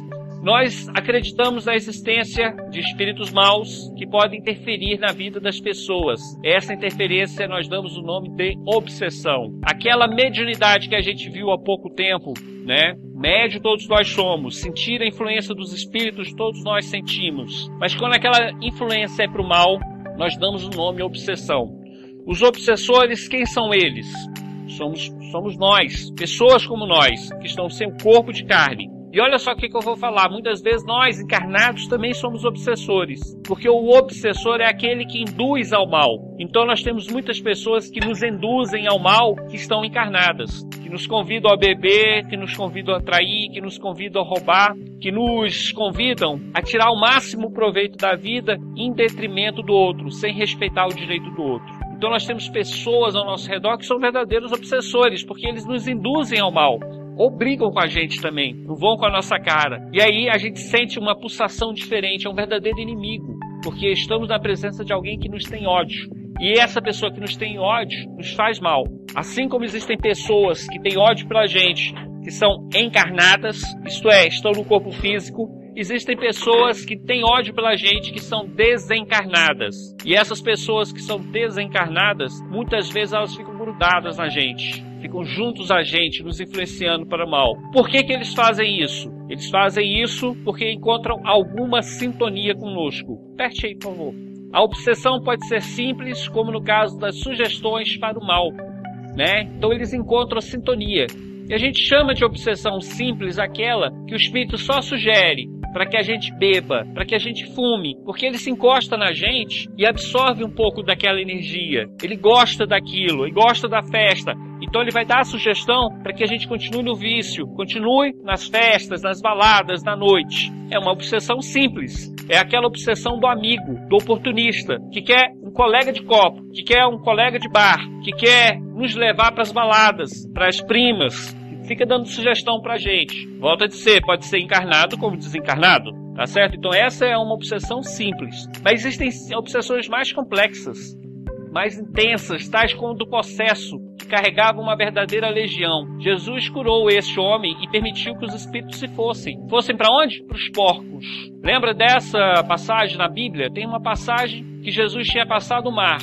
Nós acreditamos na existência de espíritos maus que podem interferir na vida das pessoas. Essa interferência nós damos o nome de obsessão. Aquela mediunidade que a gente viu há pouco tempo, né? Médio todos nós somos, sentir a influência dos espíritos todos nós sentimos. Mas quando aquela influência é para o mal, nós damos o nome obsessão. Os obsessores, quem são eles? Somos, somos nós, pessoas como nós, que estão sem corpo de carne, e olha só o que, que eu vou falar. Muitas vezes nós, encarnados, também somos obsessores. Porque o obsessor é aquele que induz ao mal. Então nós temos muitas pessoas que nos induzem ao mal que estão encarnadas. Que nos convidam a beber, que nos convidam a trair, que nos convidam a roubar, que nos convidam a tirar o máximo proveito da vida em detrimento do outro, sem respeitar o direito do outro. Então nós temos pessoas ao nosso redor que são verdadeiros obsessores, porque eles nos induzem ao mal ou brigam com a gente também, não vão com a nossa cara. E aí a gente sente uma pulsação diferente, é um verdadeiro inimigo, porque estamos na presença de alguém que nos tem ódio. E essa pessoa que nos tem ódio nos faz mal. Assim como existem pessoas que têm ódio pela gente, que são encarnadas, isto é, estão no corpo físico, existem pessoas que têm ódio pela gente que são desencarnadas. E essas pessoas que são desencarnadas, muitas vezes elas ficam grudadas na gente ficam juntos a gente, nos influenciando para mal. Por que, que eles fazem isso? Eles fazem isso porque encontram alguma sintonia conosco. Aperte aí, por favor. A obsessão pode ser simples, como no caso das sugestões para o mal. Né? Então eles encontram a sintonia. E a gente chama de obsessão simples aquela que o espírito só sugere para que a gente beba, para que a gente fume, porque ele se encosta na gente e absorve um pouco daquela energia. Ele gosta daquilo, ele gosta da festa, então ele vai dar a sugestão para que a gente continue no vício, continue nas festas, nas baladas, na noite. É uma obsessão simples. É aquela obsessão do amigo, do oportunista, que quer um colega de copo, que quer um colega de bar, que quer nos levar para as baladas, para as primas, fica dando sugestão pra gente. Volta a dizer, pode ser encarnado como desencarnado, tá certo? Então essa é uma obsessão simples. Mas existem obsessões mais complexas, mais intensas, tais como do processo, que carregava uma verdadeira legião. Jesus curou esse homem e permitiu que os espíritos se fossem. Fossem para onde? Para os porcos. Lembra dessa passagem na Bíblia? Tem uma passagem que Jesus tinha passado o mar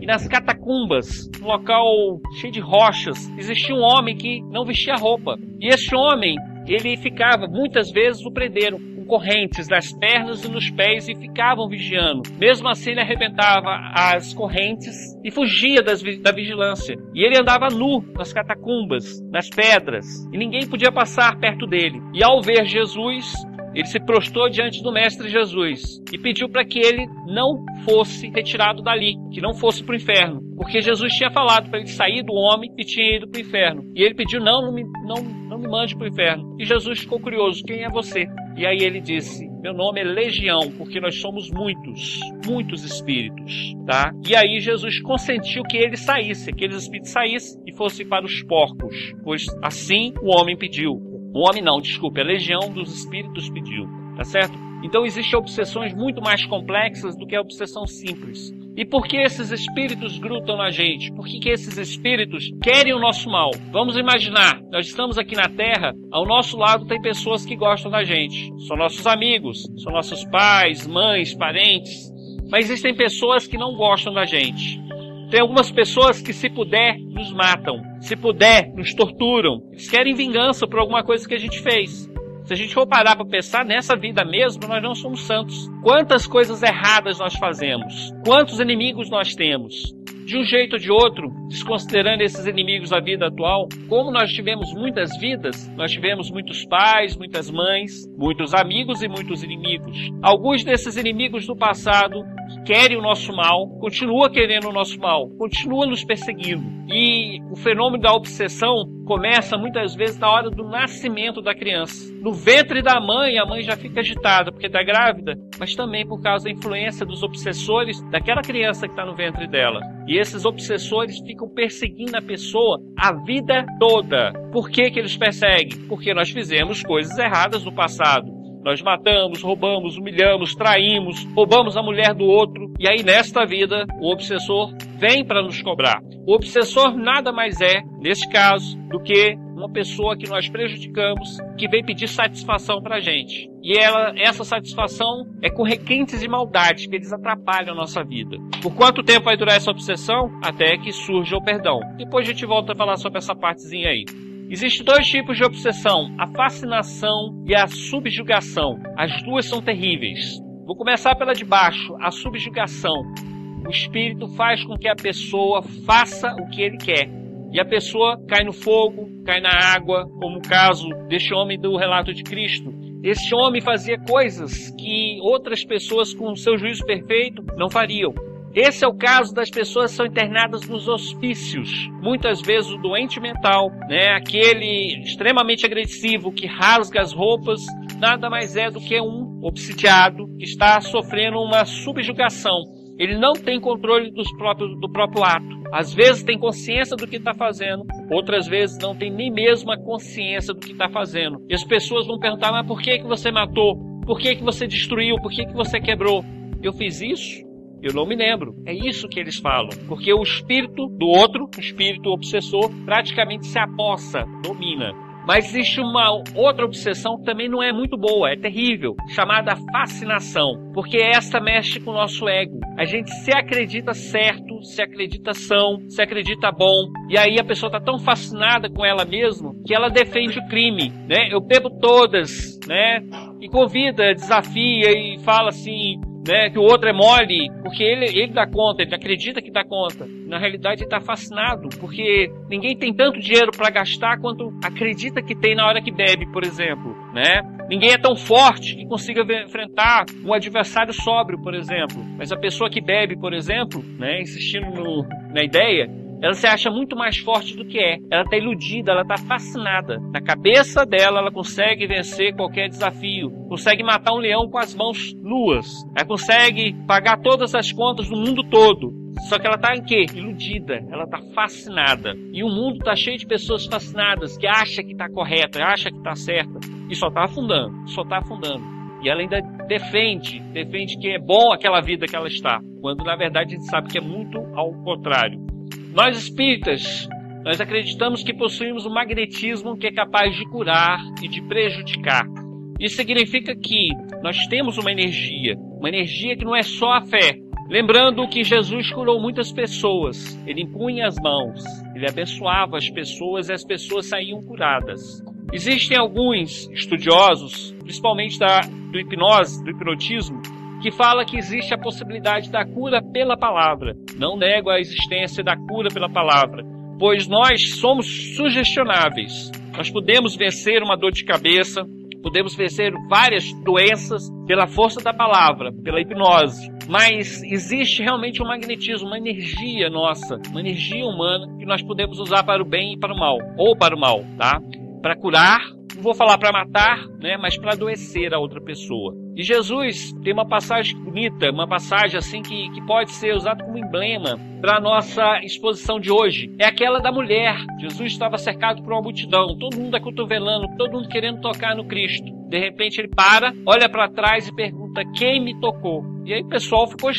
E nas catacumbas, um local cheio de rochas, existia um homem que não vestia roupa. E esse homem, ele ficava, muitas vezes o prenderam com correntes nas pernas e nos pés e ficavam vigiando. Mesmo assim, ele arrebentava as correntes e fugia das, da vigilância. E ele andava nu nas catacumbas, nas pedras, e ninguém podia passar perto dele. E ao ver Jesus, ele se prostrou diante do Mestre Jesus e pediu para que ele não fosse retirado dali, que não fosse para o inferno, porque Jesus tinha falado para ele sair do homem e tinha ido para o inferno. E ele pediu: não, não me, não, não me mande para o inferno. E Jesus ficou curioso: quem é você? E aí ele disse: meu nome é Legião, porque nós somos muitos, muitos espíritos, tá? E aí Jesus consentiu que ele saísse, que aqueles espíritos saíssem e fossem para os porcos, pois assim o homem pediu. O homem não, desculpe, a legião dos espíritos pediu, tá certo? Então existem obsessões muito mais complexas do que a obsessão simples. E por que esses espíritos grutam na gente? Por que, que esses espíritos querem o nosso mal? Vamos imaginar, nós estamos aqui na Terra, ao nosso lado tem pessoas que gostam da gente. São nossos amigos, são nossos pais, mães, parentes. Mas existem pessoas que não gostam da gente. Tem algumas pessoas que, se puder, nos matam. Se puder, nos torturam. Eles querem vingança por alguma coisa que a gente fez. Se a gente for parar para pensar nessa vida mesmo, nós não somos santos. Quantas coisas erradas nós fazemos? Quantos inimigos nós temos? de um jeito ou de outro, desconsiderando esses inimigos da vida atual, como nós tivemos muitas vidas, nós tivemos muitos pais, muitas mães, muitos amigos e muitos inimigos. Alguns desses inimigos do passado querem o nosso mal, continuam querendo o nosso mal, continuam nos perseguindo. E o fenômeno da obsessão começa muitas vezes na hora do nascimento da criança. No ventre da mãe, a mãe já fica agitada porque está grávida, mas também por causa da influência dos obsessores daquela criança que está no ventre dela. E esses obsessores ficam perseguindo a pessoa a vida toda. Por que, que eles perseguem? Porque nós fizemos coisas erradas no passado. Nós matamos, roubamos, humilhamos, traímos, roubamos a mulher do outro. E aí, nesta vida, o obsessor vem para nos cobrar. O obsessor nada mais é, neste caso, do que uma pessoa que nós prejudicamos, que vem pedir satisfação para gente. E ela, essa satisfação é com requintes de maldade, que eles atrapalham a nossa vida. Por quanto tempo vai durar essa obsessão? Até que surja o perdão. Depois a gente volta a falar sobre essa partezinha aí. Existem dois tipos de obsessão: a fascinação e a subjugação. As duas são terríveis. Vou começar pela de baixo, a subjugação. O espírito faz com que a pessoa faça o que ele quer. E a pessoa cai no fogo, cai na água, como o caso deste homem do relato de Cristo. Este homem fazia coisas que outras pessoas com seu juízo perfeito não fariam. Esse é o caso das pessoas que são internadas nos hospícios. Muitas vezes o doente mental, né, aquele extremamente agressivo que rasga as roupas, nada mais é do que um obsidiado que está sofrendo uma subjugação. Ele não tem controle dos próprios, do próprio ato. Às vezes tem consciência do que está fazendo, outras vezes não tem nem mesmo a consciência do que está fazendo. E as pessoas vão perguntar: mas por que, que você matou? Por que, que você destruiu? Por que, que você quebrou? Eu fiz isso eu não me lembro. É isso que eles falam. Porque o espírito do outro, o espírito obsessor, praticamente se apossa, domina. Mas existe uma outra obsessão que também não é muito boa, é terrível, chamada fascinação, porque essa mexe com o nosso ego. A gente se acredita certo, se acredita são, se acredita bom, e aí a pessoa está tão fascinada com ela mesma que ela defende o crime, né? Eu bebo todas, né? E convida, desafia e fala assim: né, que o outro é mole, porque ele, ele dá conta, ele acredita que dá conta. Na realidade, ele está fascinado, porque ninguém tem tanto dinheiro para gastar quanto acredita que tem na hora que bebe, por exemplo. Né? Ninguém é tão forte que consiga enfrentar um adversário sóbrio, por exemplo. Mas a pessoa que bebe, por exemplo, né, insistindo no, na ideia, ela se acha muito mais forte do que é. Ela está iludida, ela está fascinada. Na cabeça dela, ela consegue vencer qualquer desafio. Consegue matar um leão com as mãos nuas. Ela consegue pagar todas as contas do mundo todo. Só que ela está em quê? Iludida. Ela está fascinada. E o mundo está cheio de pessoas fascinadas que acha que está correta, acha que está certa. E só está afundando. Só está afundando. E ela ainda defende, defende que é bom aquela vida que ela está, quando na verdade a gente sabe que é muito ao contrário. Nós espíritas, nós acreditamos que possuímos um magnetismo que é capaz de curar e de prejudicar. Isso significa que nós temos uma energia, uma energia que não é só a fé, Lembrando que Jesus curou muitas pessoas, ele impunha as mãos, ele abençoava as pessoas e as pessoas saíam curadas. Existem alguns estudiosos, principalmente da, do hipnose, do hipnotismo, que fala que existe a possibilidade da cura pela palavra. Não nego a existência da cura pela palavra, pois nós somos sugestionáveis. Nós podemos vencer uma dor de cabeça, podemos vencer várias doenças pela força da palavra, pela hipnose. Mas existe realmente um magnetismo, uma energia nossa, uma energia humana que nós podemos usar para o bem e para o mal, ou para o mal, tá? Para curar, não vou falar para matar, né, mas para adoecer a outra pessoa. E Jesus tem uma passagem bonita, uma passagem assim que, que pode ser usada como emblema para a nossa exposição de hoje. É aquela da mulher. Jesus estava cercado por uma multidão, todo mundo acotovelando, todo mundo querendo tocar no Cristo. De repente ele para, olha para trás e pergunta: Quem me tocou? E aí o pessoal ficou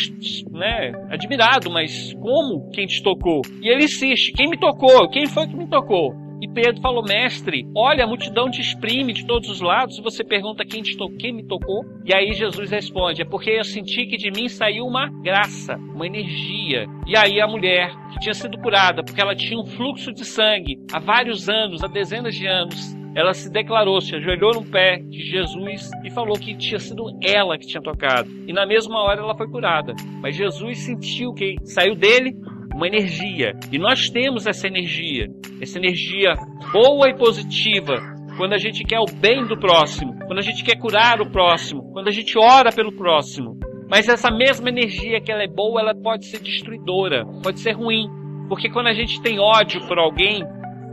né, admirado, mas como quem te tocou? E ele insiste: Quem me tocou? Quem foi que me tocou? Pedro falou: Mestre, olha, a multidão te exprime de todos os lados. E você pergunta quem, te to quem me tocou. E aí Jesus responde: É porque eu senti que de mim saiu uma graça, uma energia. E aí a mulher, que tinha sido curada, porque ela tinha um fluxo de sangue há vários anos, há dezenas de anos, ela se declarou, se ajoelhou no pé de Jesus e falou que tinha sido ela que tinha tocado. E na mesma hora ela foi curada. Mas Jesus sentiu que saiu dele uma energia. E nós temos essa energia, essa energia boa e positiva, quando a gente quer o bem do próximo, quando a gente quer curar o próximo, quando a gente ora pelo próximo. Mas essa mesma energia que ela é boa, ela pode ser destruidora, pode ser ruim. Porque quando a gente tem ódio por alguém,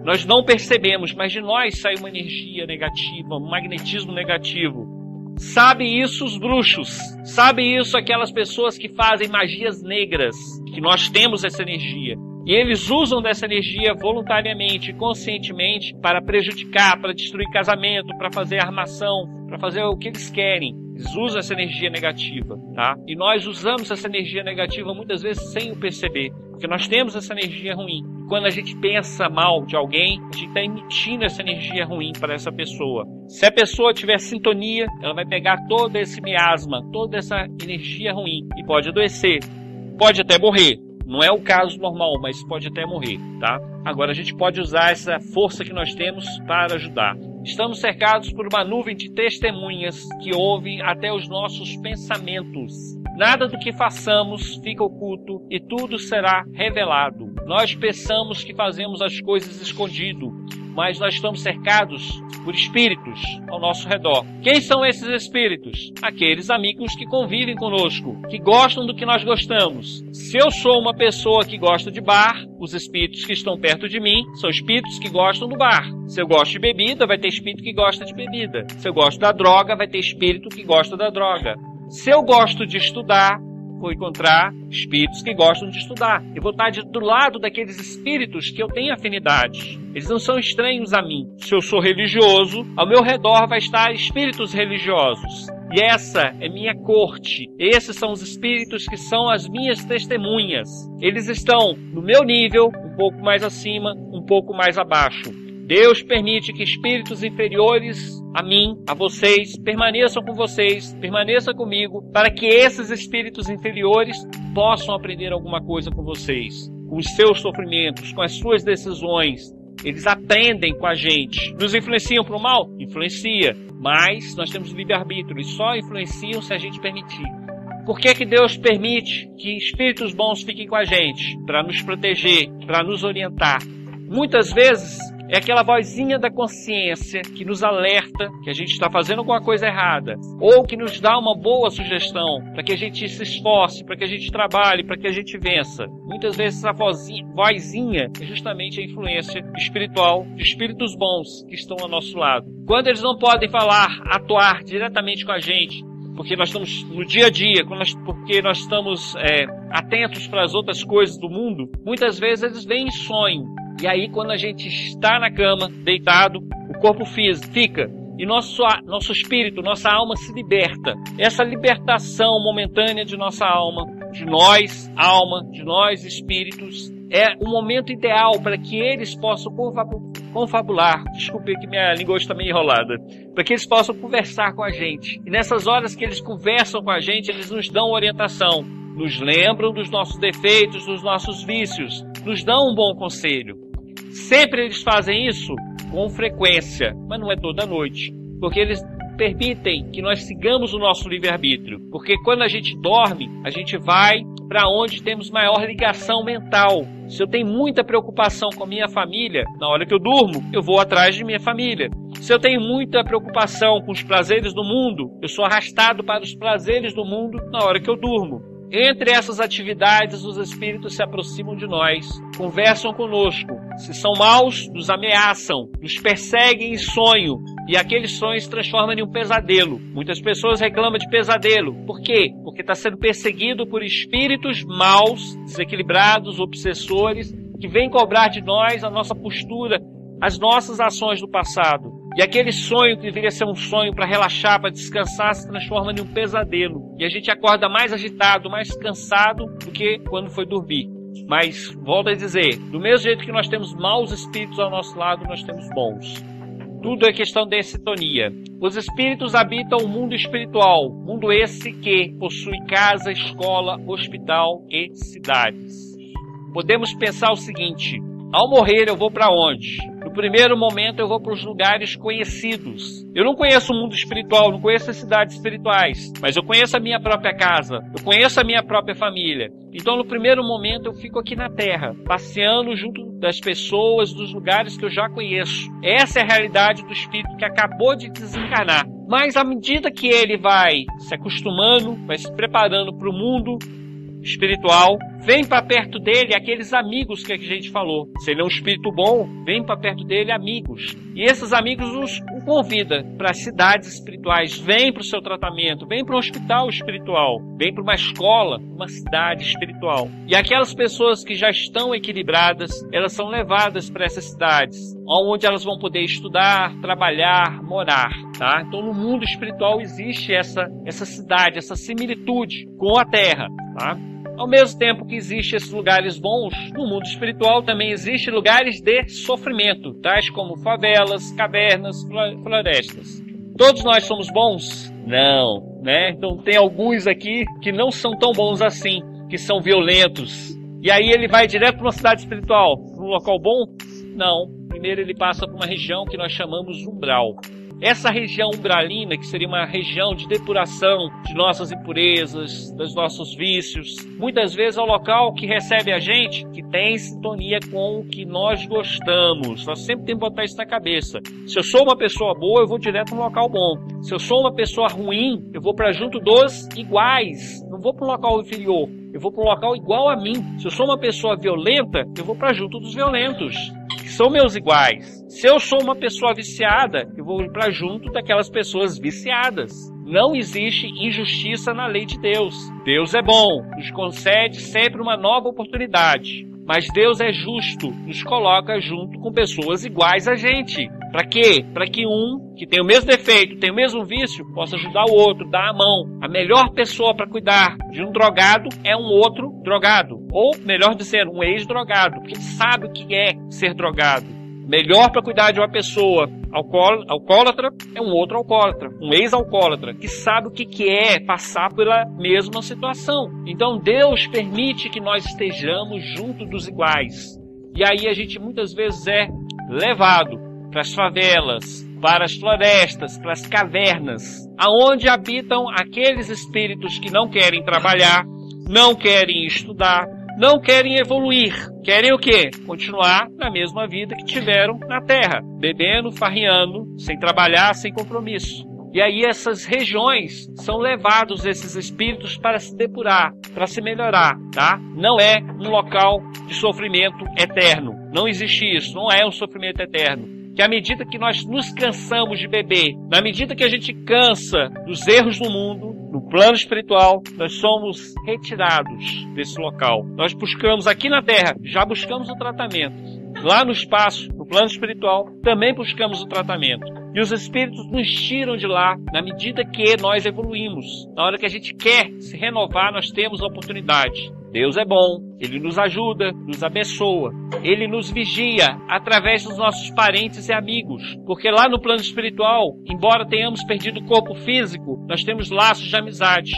nós não percebemos, mas de nós sai uma energia negativa, um magnetismo negativo. Sabe isso os bruxos, sabe isso aquelas pessoas que fazem magias negras, que nós temos essa energia. E eles usam dessa energia voluntariamente, conscientemente, para prejudicar, para destruir casamento, para fazer armação, para fazer o que eles querem. Eles usam essa energia negativa, tá? E nós usamos essa energia negativa muitas vezes sem o perceber, porque nós temos essa energia ruim. Quando a gente pensa mal de alguém, a gente está emitindo essa energia ruim para essa pessoa. Se a pessoa tiver sintonia, ela vai pegar todo esse miasma, toda essa energia ruim e pode adoecer, pode até morrer. Não é o caso normal, mas pode até morrer, tá? Agora a gente pode usar essa força que nós temos para ajudar. Estamos cercados por uma nuvem de testemunhas que ouvem até os nossos pensamentos. Nada do que façamos fica oculto e tudo será revelado. Nós pensamos que fazemos as coisas escondido, mas nós estamos cercados por espíritos ao nosso redor. Quem são esses espíritos? Aqueles amigos que convivem conosco, que gostam do que nós gostamos. Se eu sou uma pessoa que gosta de bar, os espíritos que estão perto de mim são espíritos que gostam do bar. Se eu gosto de bebida, vai ter espírito que gosta de bebida. Se eu gosto da droga, vai ter espírito que gosta da droga. Se eu gosto de estudar, vou encontrar espíritos que gostam de estudar. Eu vou estar do lado daqueles espíritos que eu tenho afinidade. Eles não são estranhos a mim. Se eu sou religioso, ao meu redor vai estar espíritos religiosos. E essa é minha corte. Esses são os espíritos que são as minhas testemunhas. Eles estão no meu nível, um pouco mais acima, um pouco mais abaixo. Deus permite que espíritos inferiores a mim, a vocês, permaneçam com vocês, permaneçam comigo, para que esses espíritos inferiores possam aprender alguma coisa com vocês, com os seus sofrimentos, com as suas decisões. Eles aprendem com a gente. Nos influenciam para o mal? Influencia. Mas nós temos livre-arbítrio e só influenciam se a gente permitir. Por que, que Deus permite que espíritos bons fiquem com a gente? Para nos proteger, para nos orientar. Muitas vezes é aquela vozinha da consciência que nos alerta que a gente está fazendo alguma coisa errada, ou que nos dá uma boa sugestão para que a gente se esforce, para que a gente trabalhe, para que a gente vença. Muitas vezes essa vozinha, vozinha é justamente a influência espiritual de espíritos bons que estão ao nosso lado. Quando eles não podem falar, atuar diretamente com a gente, porque nós estamos no dia a dia, porque nós estamos é, atentos para as outras coisas do mundo, muitas vezes eles vêm em sonho e aí, quando a gente está na cama, deitado, o corpo físico fica e nosso, nosso espírito, nossa alma se liberta. Essa libertação momentânea de nossa alma, de nós, alma, de nós, espíritos, é o momento ideal para que eles possam confabular. Desculpe que minha língua está meio enrolada. Para que eles possam conversar com a gente. E nessas horas que eles conversam com a gente, eles nos dão orientação. nos lembram dos nossos defeitos, dos nossos vícios, nos dão um bom conselho. Sempre eles fazem isso com frequência, mas não é toda noite, porque eles permitem que nós sigamos o nosso livre-arbítrio. Porque quando a gente dorme, a gente vai para onde temos maior ligação mental. Se eu tenho muita preocupação com a minha família, na hora que eu durmo, eu vou atrás de minha família. Se eu tenho muita preocupação com os prazeres do mundo, eu sou arrastado para os prazeres do mundo na hora que eu durmo. Entre essas atividades, os espíritos se aproximam de nós, conversam conosco. Se são maus, nos ameaçam, nos perseguem em sonho, e aquele sonho se transforma em um pesadelo. Muitas pessoas reclamam de pesadelo. Por quê? Porque está sendo perseguido por espíritos maus, desequilibrados, obsessores, que vêm cobrar de nós a nossa postura, as nossas ações do passado. E aquele sonho que deveria ser um sonho para relaxar, para descansar, se transforma em um pesadelo. E a gente acorda mais agitado, mais cansado do que quando foi dormir. Mas, volto a dizer, do mesmo jeito que nós temos maus espíritos ao nosso lado, nós temos bons. Tudo é questão de sintonia. Os espíritos habitam o mundo espiritual, mundo esse que possui casa, escola, hospital e cidades. Podemos pensar o seguinte: ao morrer eu vou para onde? Primeiro momento eu vou para os lugares conhecidos. Eu não conheço o mundo espiritual, não conheço as cidades espirituais, mas eu conheço a minha própria casa, eu conheço a minha própria família. Então, no primeiro momento, eu fico aqui na Terra, passeando junto das pessoas, dos lugares que eu já conheço. Essa é a realidade do espírito que acabou de desencarnar. Mas à medida que ele vai se acostumando, vai se preparando para o mundo espiritual, vem para perto dele aqueles amigos que a gente falou. Se ele é um espírito bom, vem para perto dele amigos. E esses amigos os, convida para cidades espirituais, vem para o seu tratamento, vem para um hospital espiritual, vem para uma escola, uma cidade espiritual. E aquelas pessoas que já estão equilibradas, elas são levadas para essas cidades, onde elas vão poder estudar, trabalhar, morar, tá? Então no mundo espiritual existe essa essa cidade, essa similitude com a Terra, tá? Ao mesmo tempo que existem esses lugares bons, no mundo espiritual também existem lugares de sofrimento, tais como favelas, cavernas, florestas. Todos nós somos bons? Não, né? Então tem alguns aqui que não são tão bons assim, que são violentos. E aí ele vai direto para uma cidade espiritual, para um local bom? Não. Primeiro ele passa por uma região que nós chamamos umbral. Essa região umbralina, que seria uma região de depuração de nossas impurezas, dos nossos vícios, muitas vezes é o local que recebe a gente que tem sintonia com o que nós gostamos. Nós sempre temos que botar isso na cabeça. Se eu sou uma pessoa boa, eu vou direto no local bom. Se eu sou uma pessoa ruim, eu vou para junto dos iguais. Não vou para um local inferior. Eu vou para um local igual a mim. Se eu sou uma pessoa violenta, eu vou para junto dos violentos são meus iguais. Se eu sou uma pessoa viciada, eu vou para junto daquelas pessoas viciadas. Não existe injustiça na lei de Deus. Deus é bom, nos concede sempre uma nova oportunidade. Mas Deus é justo, nos coloca junto com pessoas iguais a gente. Para quê? Para que um que tem o mesmo defeito, tem o mesmo vício, possa ajudar o outro, dar a mão. A melhor pessoa para cuidar de um drogado é um outro drogado. Ou, melhor dizendo, um ex-drogado, porque sabe o que é ser drogado. Melhor para cuidar de uma pessoa alcoólatra é um outro alcoólatra, um ex-alcoólatra, que sabe o que, que é passar pela mesma situação. Então Deus permite que nós estejamos junto dos iguais. E aí a gente muitas vezes é levado para as favelas, para as florestas, para as cavernas, aonde habitam aqueles espíritos que não querem trabalhar, não querem estudar, não querem evoluir. Querem o quê? Continuar na mesma vida que tiveram na Terra, bebendo, farriando, sem trabalhar, sem compromisso. E aí essas regiões são levados esses espíritos para se depurar, para se melhorar, tá? Não é um local de sofrimento eterno. Não existe isso, não é um sofrimento eterno que à medida que nós nos cansamos de beber, na medida que a gente cansa dos erros do mundo, plano espiritual, nós somos retirados desse local. Nós buscamos aqui na Terra, já buscamos o tratamento. Lá no espaço, no plano espiritual, também buscamos o tratamento. E os espíritos nos tiram de lá na medida que nós evoluímos. Na hora que a gente quer se renovar, nós temos a oportunidade. Deus é bom, Ele nos ajuda, nos abençoa, Ele nos vigia através dos nossos parentes e amigos, porque lá no plano espiritual, embora tenhamos perdido o corpo físico, nós temos laços de amizade.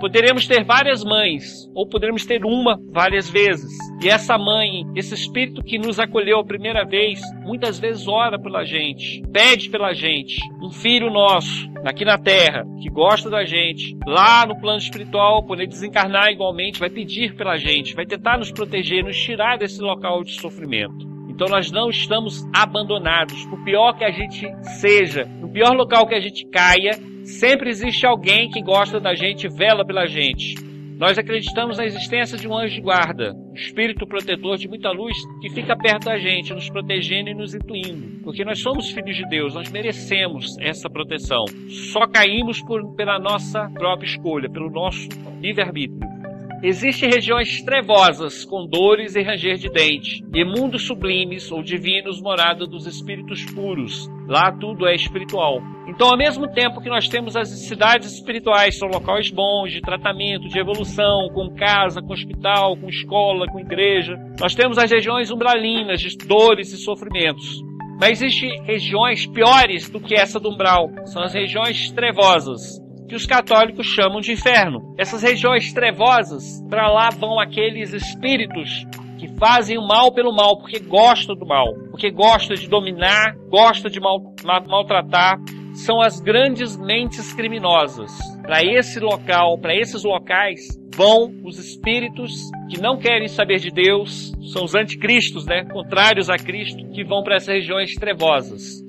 Poderemos ter várias mães, ou poderemos ter uma várias vezes. E essa mãe, esse espírito que nos acolheu a primeira vez, muitas vezes ora pela gente, pede pela gente. Um filho nosso, aqui na terra, que gosta da gente, lá no plano espiritual, quando ele desencarnar igualmente, vai pedir pela gente, vai tentar nos proteger, nos tirar desse local de sofrimento. Então nós não estamos abandonados. Por pior que a gente seja, no pior local que a gente caia, sempre existe alguém que gosta da gente, vela pela gente. Nós acreditamos na existência de um anjo de guarda, um espírito protetor de muita luz que fica perto da gente, nos protegendo e nos intuindo. Porque nós somos filhos de Deus, nós merecemos essa proteção. Só caímos por, pela nossa própria escolha, pelo nosso livre-arbítrio. Existem regiões trevosas, com dores e ranger de dente, e mundos sublimes ou divinos, morada dos espíritos puros. Lá tudo é espiritual. Então, ao mesmo tempo que nós temos as cidades espirituais, são locais bons de tratamento, de evolução, com casa, com hospital, com escola, com igreja, nós temos as regiões umbralinas de dores e sofrimentos. Mas existem regiões piores do que essa do umbral, são as regiões trevosas, que os católicos chamam de inferno. Essas regiões trevosas, para lá vão aqueles espíritos que fazem o mal pelo mal, porque gostam do mal, porque gostam de dominar, gostam de mal, maltratar. São as grandes mentes criminosas. Para esse local, para esses locais, vão os espíritos que não querem saber de Deus, são os anticristos, né? Contrários a Cristo, que vão para essas regiões trevosas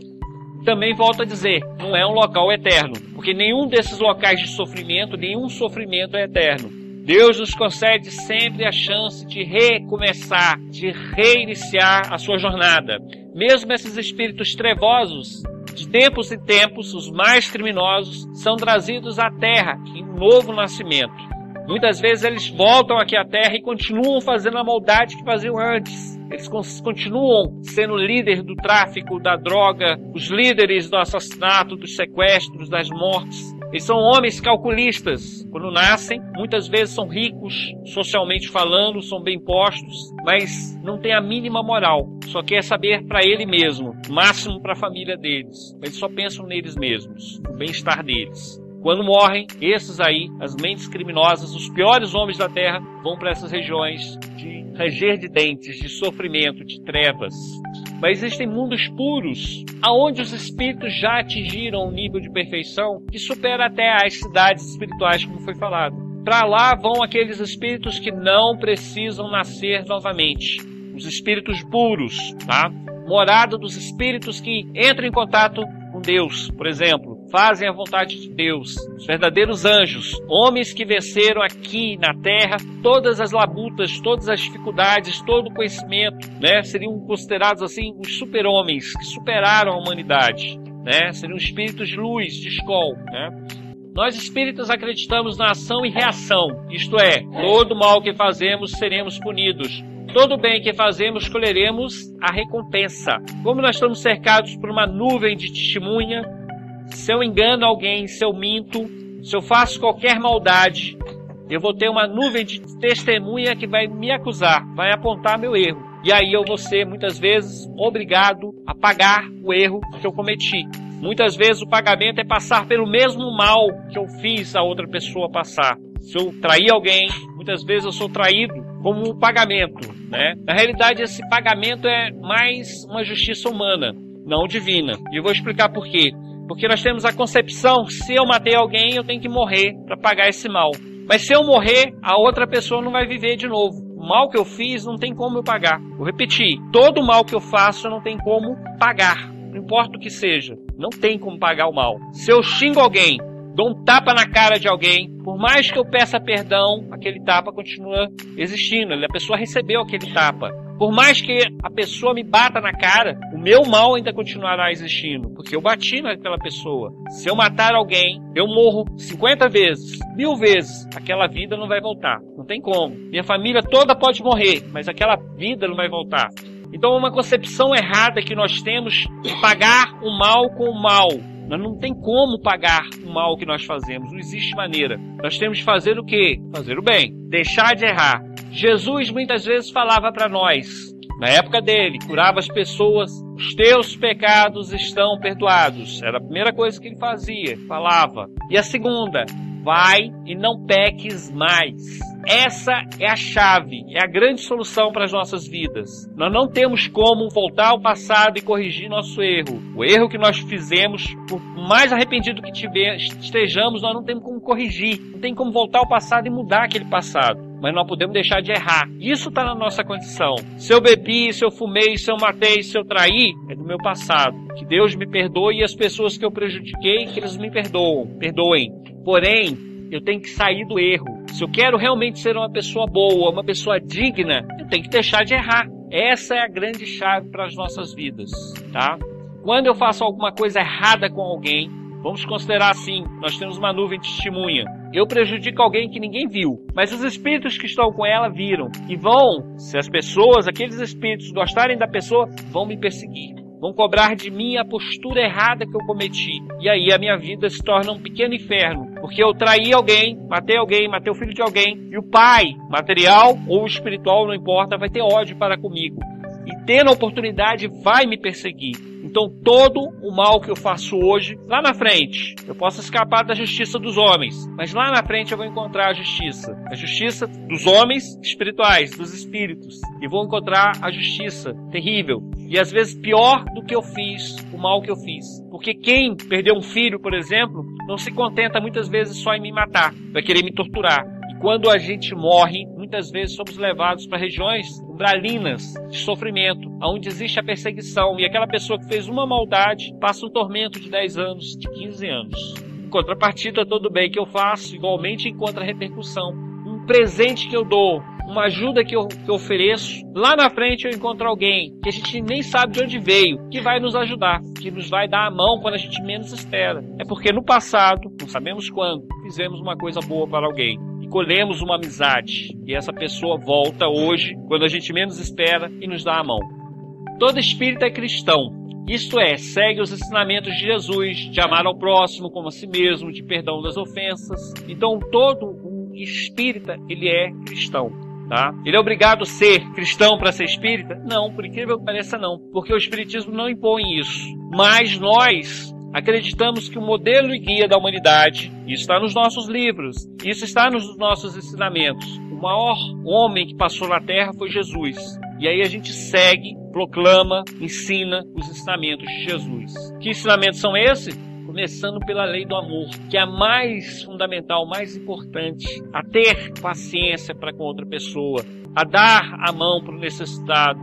também volto a dizer, não é um local eterno, porque nenhum desses locais de sofrimento, nenhum sofrimento é eterno. Deus nos concede sempre a chance de recomeçar, de reiniciar a sua jornada. Mesmo esses espíritos trevosos, de tempos em tempos, os mais criminosos, são trazidos à terra em novo nascimento. Muitas vezes eles voltam aqui à terra e continuam fazendo a maldade que faziam antes eles continuam sendo líder do tráfico da droga, os líderes do assassinato, dos sequestros, das mortes. Eles são homens calculistas. Quando nascem, muitas vezes são ricos, socialmente falando, são bem postos, mas não tem a mínima moral. Só quer saber para ele mesmo, máximo para a família deles. Eles só pensam neles mesmos, o bem-estar deles. Quando morrem, esses aí, as mentes criminosas, os piores homens da terra, vão para essas regiões de ranger de dentes, de sofrimento, de trevas. Mas existem mundos puros, aonde os espíritos já atingiram um nível de perfeição que supera até as cidades espirituais, como foi falado. Para lá vão aqueles espíritos que não precisam nascer novamente. Os espíritos puros, tá? Morada dos espíritos que entram em contato com Deus, por exemplo, fazem a vontade de Deus, os verdadeiros anjos, homens que venceram aqui na terra todas as labutas, todas as dificuldades, todo o conhecimento, né? Seriam considerados assim os super-homens que superaram a humanidade, né? Seriam espíritos de luz, de escola, né? Nós espíritas acreditamos na ação e reação, isto é, todo mal que fazemos seremos punidos, todo bem que fazemos colheremos a recompensa. Como nós estamos cercados por uma nuvem de testemunha, se eu engano alguém, se eu minto, se eu faço qualquer maldade, eu vou ter uma nuvem de testemunha que vai me acusar, vai apontar meu erro. E aí eu vou ser muitas vezes obrigado a pagar o erro que eu cometi. Muitas vezes o pagamento é passar pelo mesmo mal que eu fiz a outra pessoa passar. Se eu trair alguém, muitas vezes eu sou traído como um pagamento, né? Na realidade, esse pagamento é mais uma justiça humana, não divina. E eu vou explicar por quê. Porque nós temos a concepção, se eu matei alguém, eu tenho que morrer para pagar esse mal. Mas se eu morrer, a outra pessoa não vai viver de novo. O mal que eu fiz não tem como eu pagar. Vou repetir: todo mal que eu faço não tem como pagar. Não importa o que seja, não tem como pagar o mal. Se eu xingo alguém, dou um tapa na cara de alguém, por mais que eu peça perdão, aquele tapa continua existindo. A pessoa recebeu aquele tapa. Por mais que a pessoa me bata na cara, o meu mal ainda continuará existindo, porque eu bati naquela pessoa. Se eu matar alguém, eu morro 50 vezes, mil vezes, aquela vida não vai voltar. Não tem como. Minha família toda pode morrer, mas aquela vida não vai voltar. Então, é uma concepção errada que nós temos de pagar o mal com o mal. Nós não tem como pagar o mal que nós fazemos, não existe maneira. Nós temos que fazer o quê? Fazer o bem, deixar de errar. Jesus muitas vezes falava para nós, na época dele, curava as pessoas, os teus pecados estão perdoados. Era a primeira coisa que ele fazia, falava. E a segunda, vai e não peques mais. Essa é a chave, é a grande solução para as nossas vidas. Nós não temos como voltar ao passado e corrigir nosso erro. O erro que nós fizemos, por mais arrependido que tiver, estejamos, nós não temos como corrigir. Não tem como voltar ao passado e mudar aquele passado mas não podemos deixar de errar. Isso está na nossa condição. Se eu bebi, se eu fumei, se eu matei, se eu traí, é do meu passado. Que Deus me perdoe e as pessoas que eu prejudiquei, que eles me perdoam, perdoem. Porém, eu tenho que sair do erro. Se eu quero realmente ser uma pessoa boa, uma pessoa digna, eu tenho que deixar de errar. Essa é a grande chave para as nossas vidas, tá? Quando eu faço alguma coisa errada com alguém, vamos considerar assim, nós temos uma nuvem de testemunha. Eu prejudico alguém que ninguém viu, mas os espíritos que estão com ela viram e vão, se as pessoas, aqueles espíritos gostarem da pessoa, vão me perseguir vão cobrar de mim a postura errada que eu cometi. E aí a minha vida se torna um pequeno inferno, porque eu traí alguém, matei alguém, matei o filho de alguém, e o pai, material ou espiritual, não importa, vai ter ódio para comigo. E tendo a oportunidade, vai me perseguir. Então, todo o mal que eu faço hoje, lá na frente, eu posso escapar da justiça dos homens, mas lá na frente eu vou encontrar a justiça. A justiça dos homens espirituais, dos espíritos. E vou encontrar a justiça terrível. E às vezes pior do que eu fiz, o mal que eu fiz. Porque quem perdeu um filho, por exemplo, não se contenta muitas vezes só em me matar, vai querer me torturar. Quando a gente morre, muitas vezes somos levados para regiões umbralinas de sofrimento, onde existe a perseguição. E aquela pessoa que fez uma maldade passa um tormento de 10 anos, de 15 anos. Em contrapartida, todo bem que eu faço igualmente encontra repercussão. Um presente que eu dou, uma ajuda que eu, que eu ofereço, lá na frente eu encontro alguém que a gente nem sabe de onde veio, que vai nos ajudar, que nos vai dar a mão quando a gente menos espera. É porque no passado, não sabemos quando, fizemos uma coisa boa para alguém colhemos uma amizade e essa pessoa volta hoje, quando a gente menos espera, e nos dá a mão. Todo espírito é cristão, isto é, segue os ensinamentos de Jesus, de amar ao próximo como a si mesmo, de perdão das ofensas. Então, todo o espírita, ele é cristão. Tá? Ele é obrigado a ser cristão para ser espírita? Não, por incrível que pareça, não. Porque o espiritismo não impõe isso. Mas nós Acreditamos que o modelo e guia da humanidade, isso está nos nossos livros, isso está nos nossos ensinamentos. O maior homem que passou na Terra foi Jesus. E aí a gente segue, proclama, ensina os ensinamentos de Jesus. Que ensinamentos são esses? Começando pela lei do amor, que é a mais fundamental, mais importante, a ter paciência para com outra pessoa, a dar a mão para o necessitado,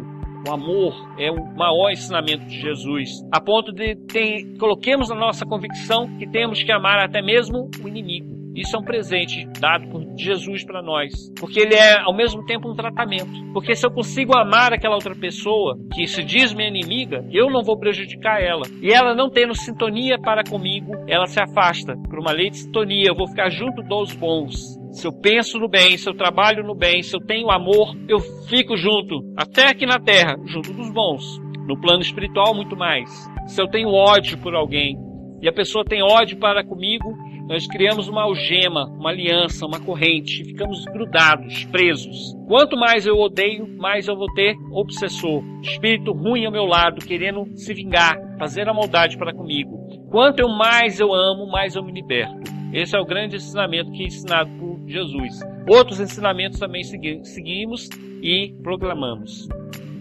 o amor é o maior ensinamento de Jesus, a ponto de ter, coloquemos na nossa convicção que temos que amar até mesmo o inimigo. Isso é um presente dado por Jesus para nós, porque ele é ao mesmo tempo um tratamento. Porque se eu consigo amar aquela outra pessoa que se diz minha inimiga, eu não vou prejudicar ela. E ela não tendo sintonia para comigo, ela se afasta. Por uma lei de sintonia, eu vou ficar junto dos bons se eu penso no bem, se eu trabalho no bem, se eu tenho amor, eu fico junto, até aqui na terra, junto dos bons. No plano espiritual, muito mais. Se eu tenho ódio por alguém e a pessoa tem ódio para comigo, nós criamos uma algema, uma aliança, uma corrente, ficamos grudados, presos. Quanto mais eu odeio, mais eu vou ter obsessor, espírito ruim ao meu lado, querendo se vingar, fazer a maldade para comigo. Quanto eu mais eu amo, mais eu me liberto. Esse é o grande ensinamento que é ensinado por Jesus. Outros ensinamentos também seguimos e proclamamos.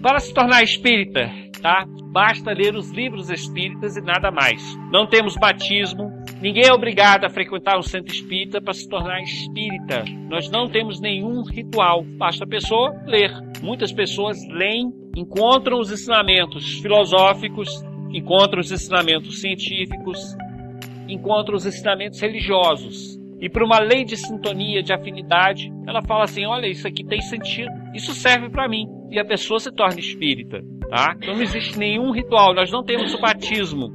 Para se tornar espírita, tá? Basta ler os livros espíritas e nada mais. Não temos batismo, ninguém é obrigado a frequentar um centro espírita para se tornar espírita. Nós não temos nenhum ritual, basta a pessoa ler. Muitas pessoas leem, encontram os ensinamentos filosóficos, encontram os ensinamentos científicos, encontra os ensinamentos religiosos. E por uma lei de sintonia, de afinidade, ela fala assim: olha, isso aqui tem sentido, isso serve para mim. E a pessoa se torna espírita. Tá? Então não existe nenhum ritual, nós não temos o batismo.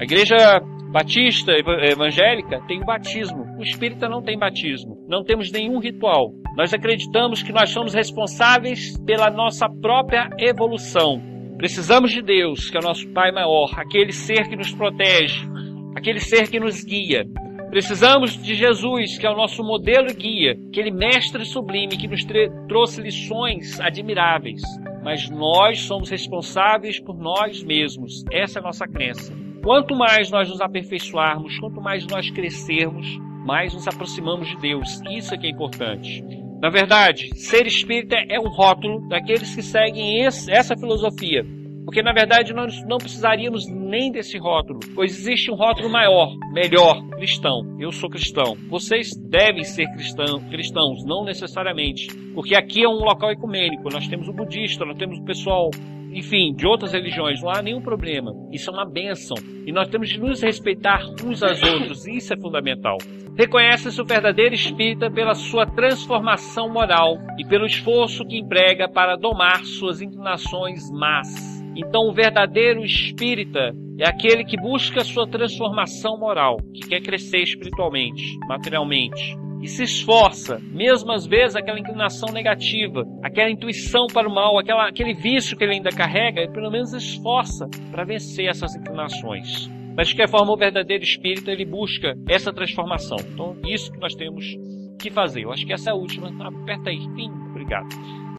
A igreja batista evangélica tem o batismo, o espírita não tem batismo, não temos nenhum ritual. Nós acreditamos que nós somos responsáveis pela nossa própria evolução. Precisamos de Deus, que é o nosso Pai maior, aquele ser que nos protege, aquele ser que nos guia. Precisamos de Jesus, que é o nosso modelo e guia, aquele mestre sublime que nos trouxe lições admiráveis. Mas nós somos responsáveis por nós mesmos. Essa é a nossa crença. Quanto mais nós nos aperfeiçoarmos, quanto mais nós crescermos, mais nos aproximamos de Deus. Isso é que é importante. Na verdade, ser espírita é um rótulo daqueles que seguem esse, essa filosofia. Porque na verdade nós não precisaríamos nem desse rótulo, pois existe um rótulo maior, melhor, cristão. Eu sou cristão. Vocês devem ser cristão, cristãos, não necessariamente, porque aqui é um local ecumênico. Nós temos o budista, nós temos o pessoal enfim, de outras religiões, não há nenhum problema. Isso é uma bênção. E nós temos de nos respeitar uns aos outros, isso é fundamental. Reconhece-se o verdadeiro espírita pela sua transformação moral e pelo esforço que emprega para domar suas inclinações más. Então, o verdadeiro espírita é aquele que busca sua transformação moral, que quer crescer espiritualmente, materialmente, e se esforça, mesmo às vezes aquela inclinação negativa, aquela intuição para o mal, aquela, aquele vício que ele ainda carrega, ele pelo menos esforça para vencer essas inclinações. Mas de qualquer forma, o verdadeiro espírito ele busca essa transformação. Então, isso que nós temos que fazer. Eu acho que essa é a última. Aperta aí. Fim. Obrigado.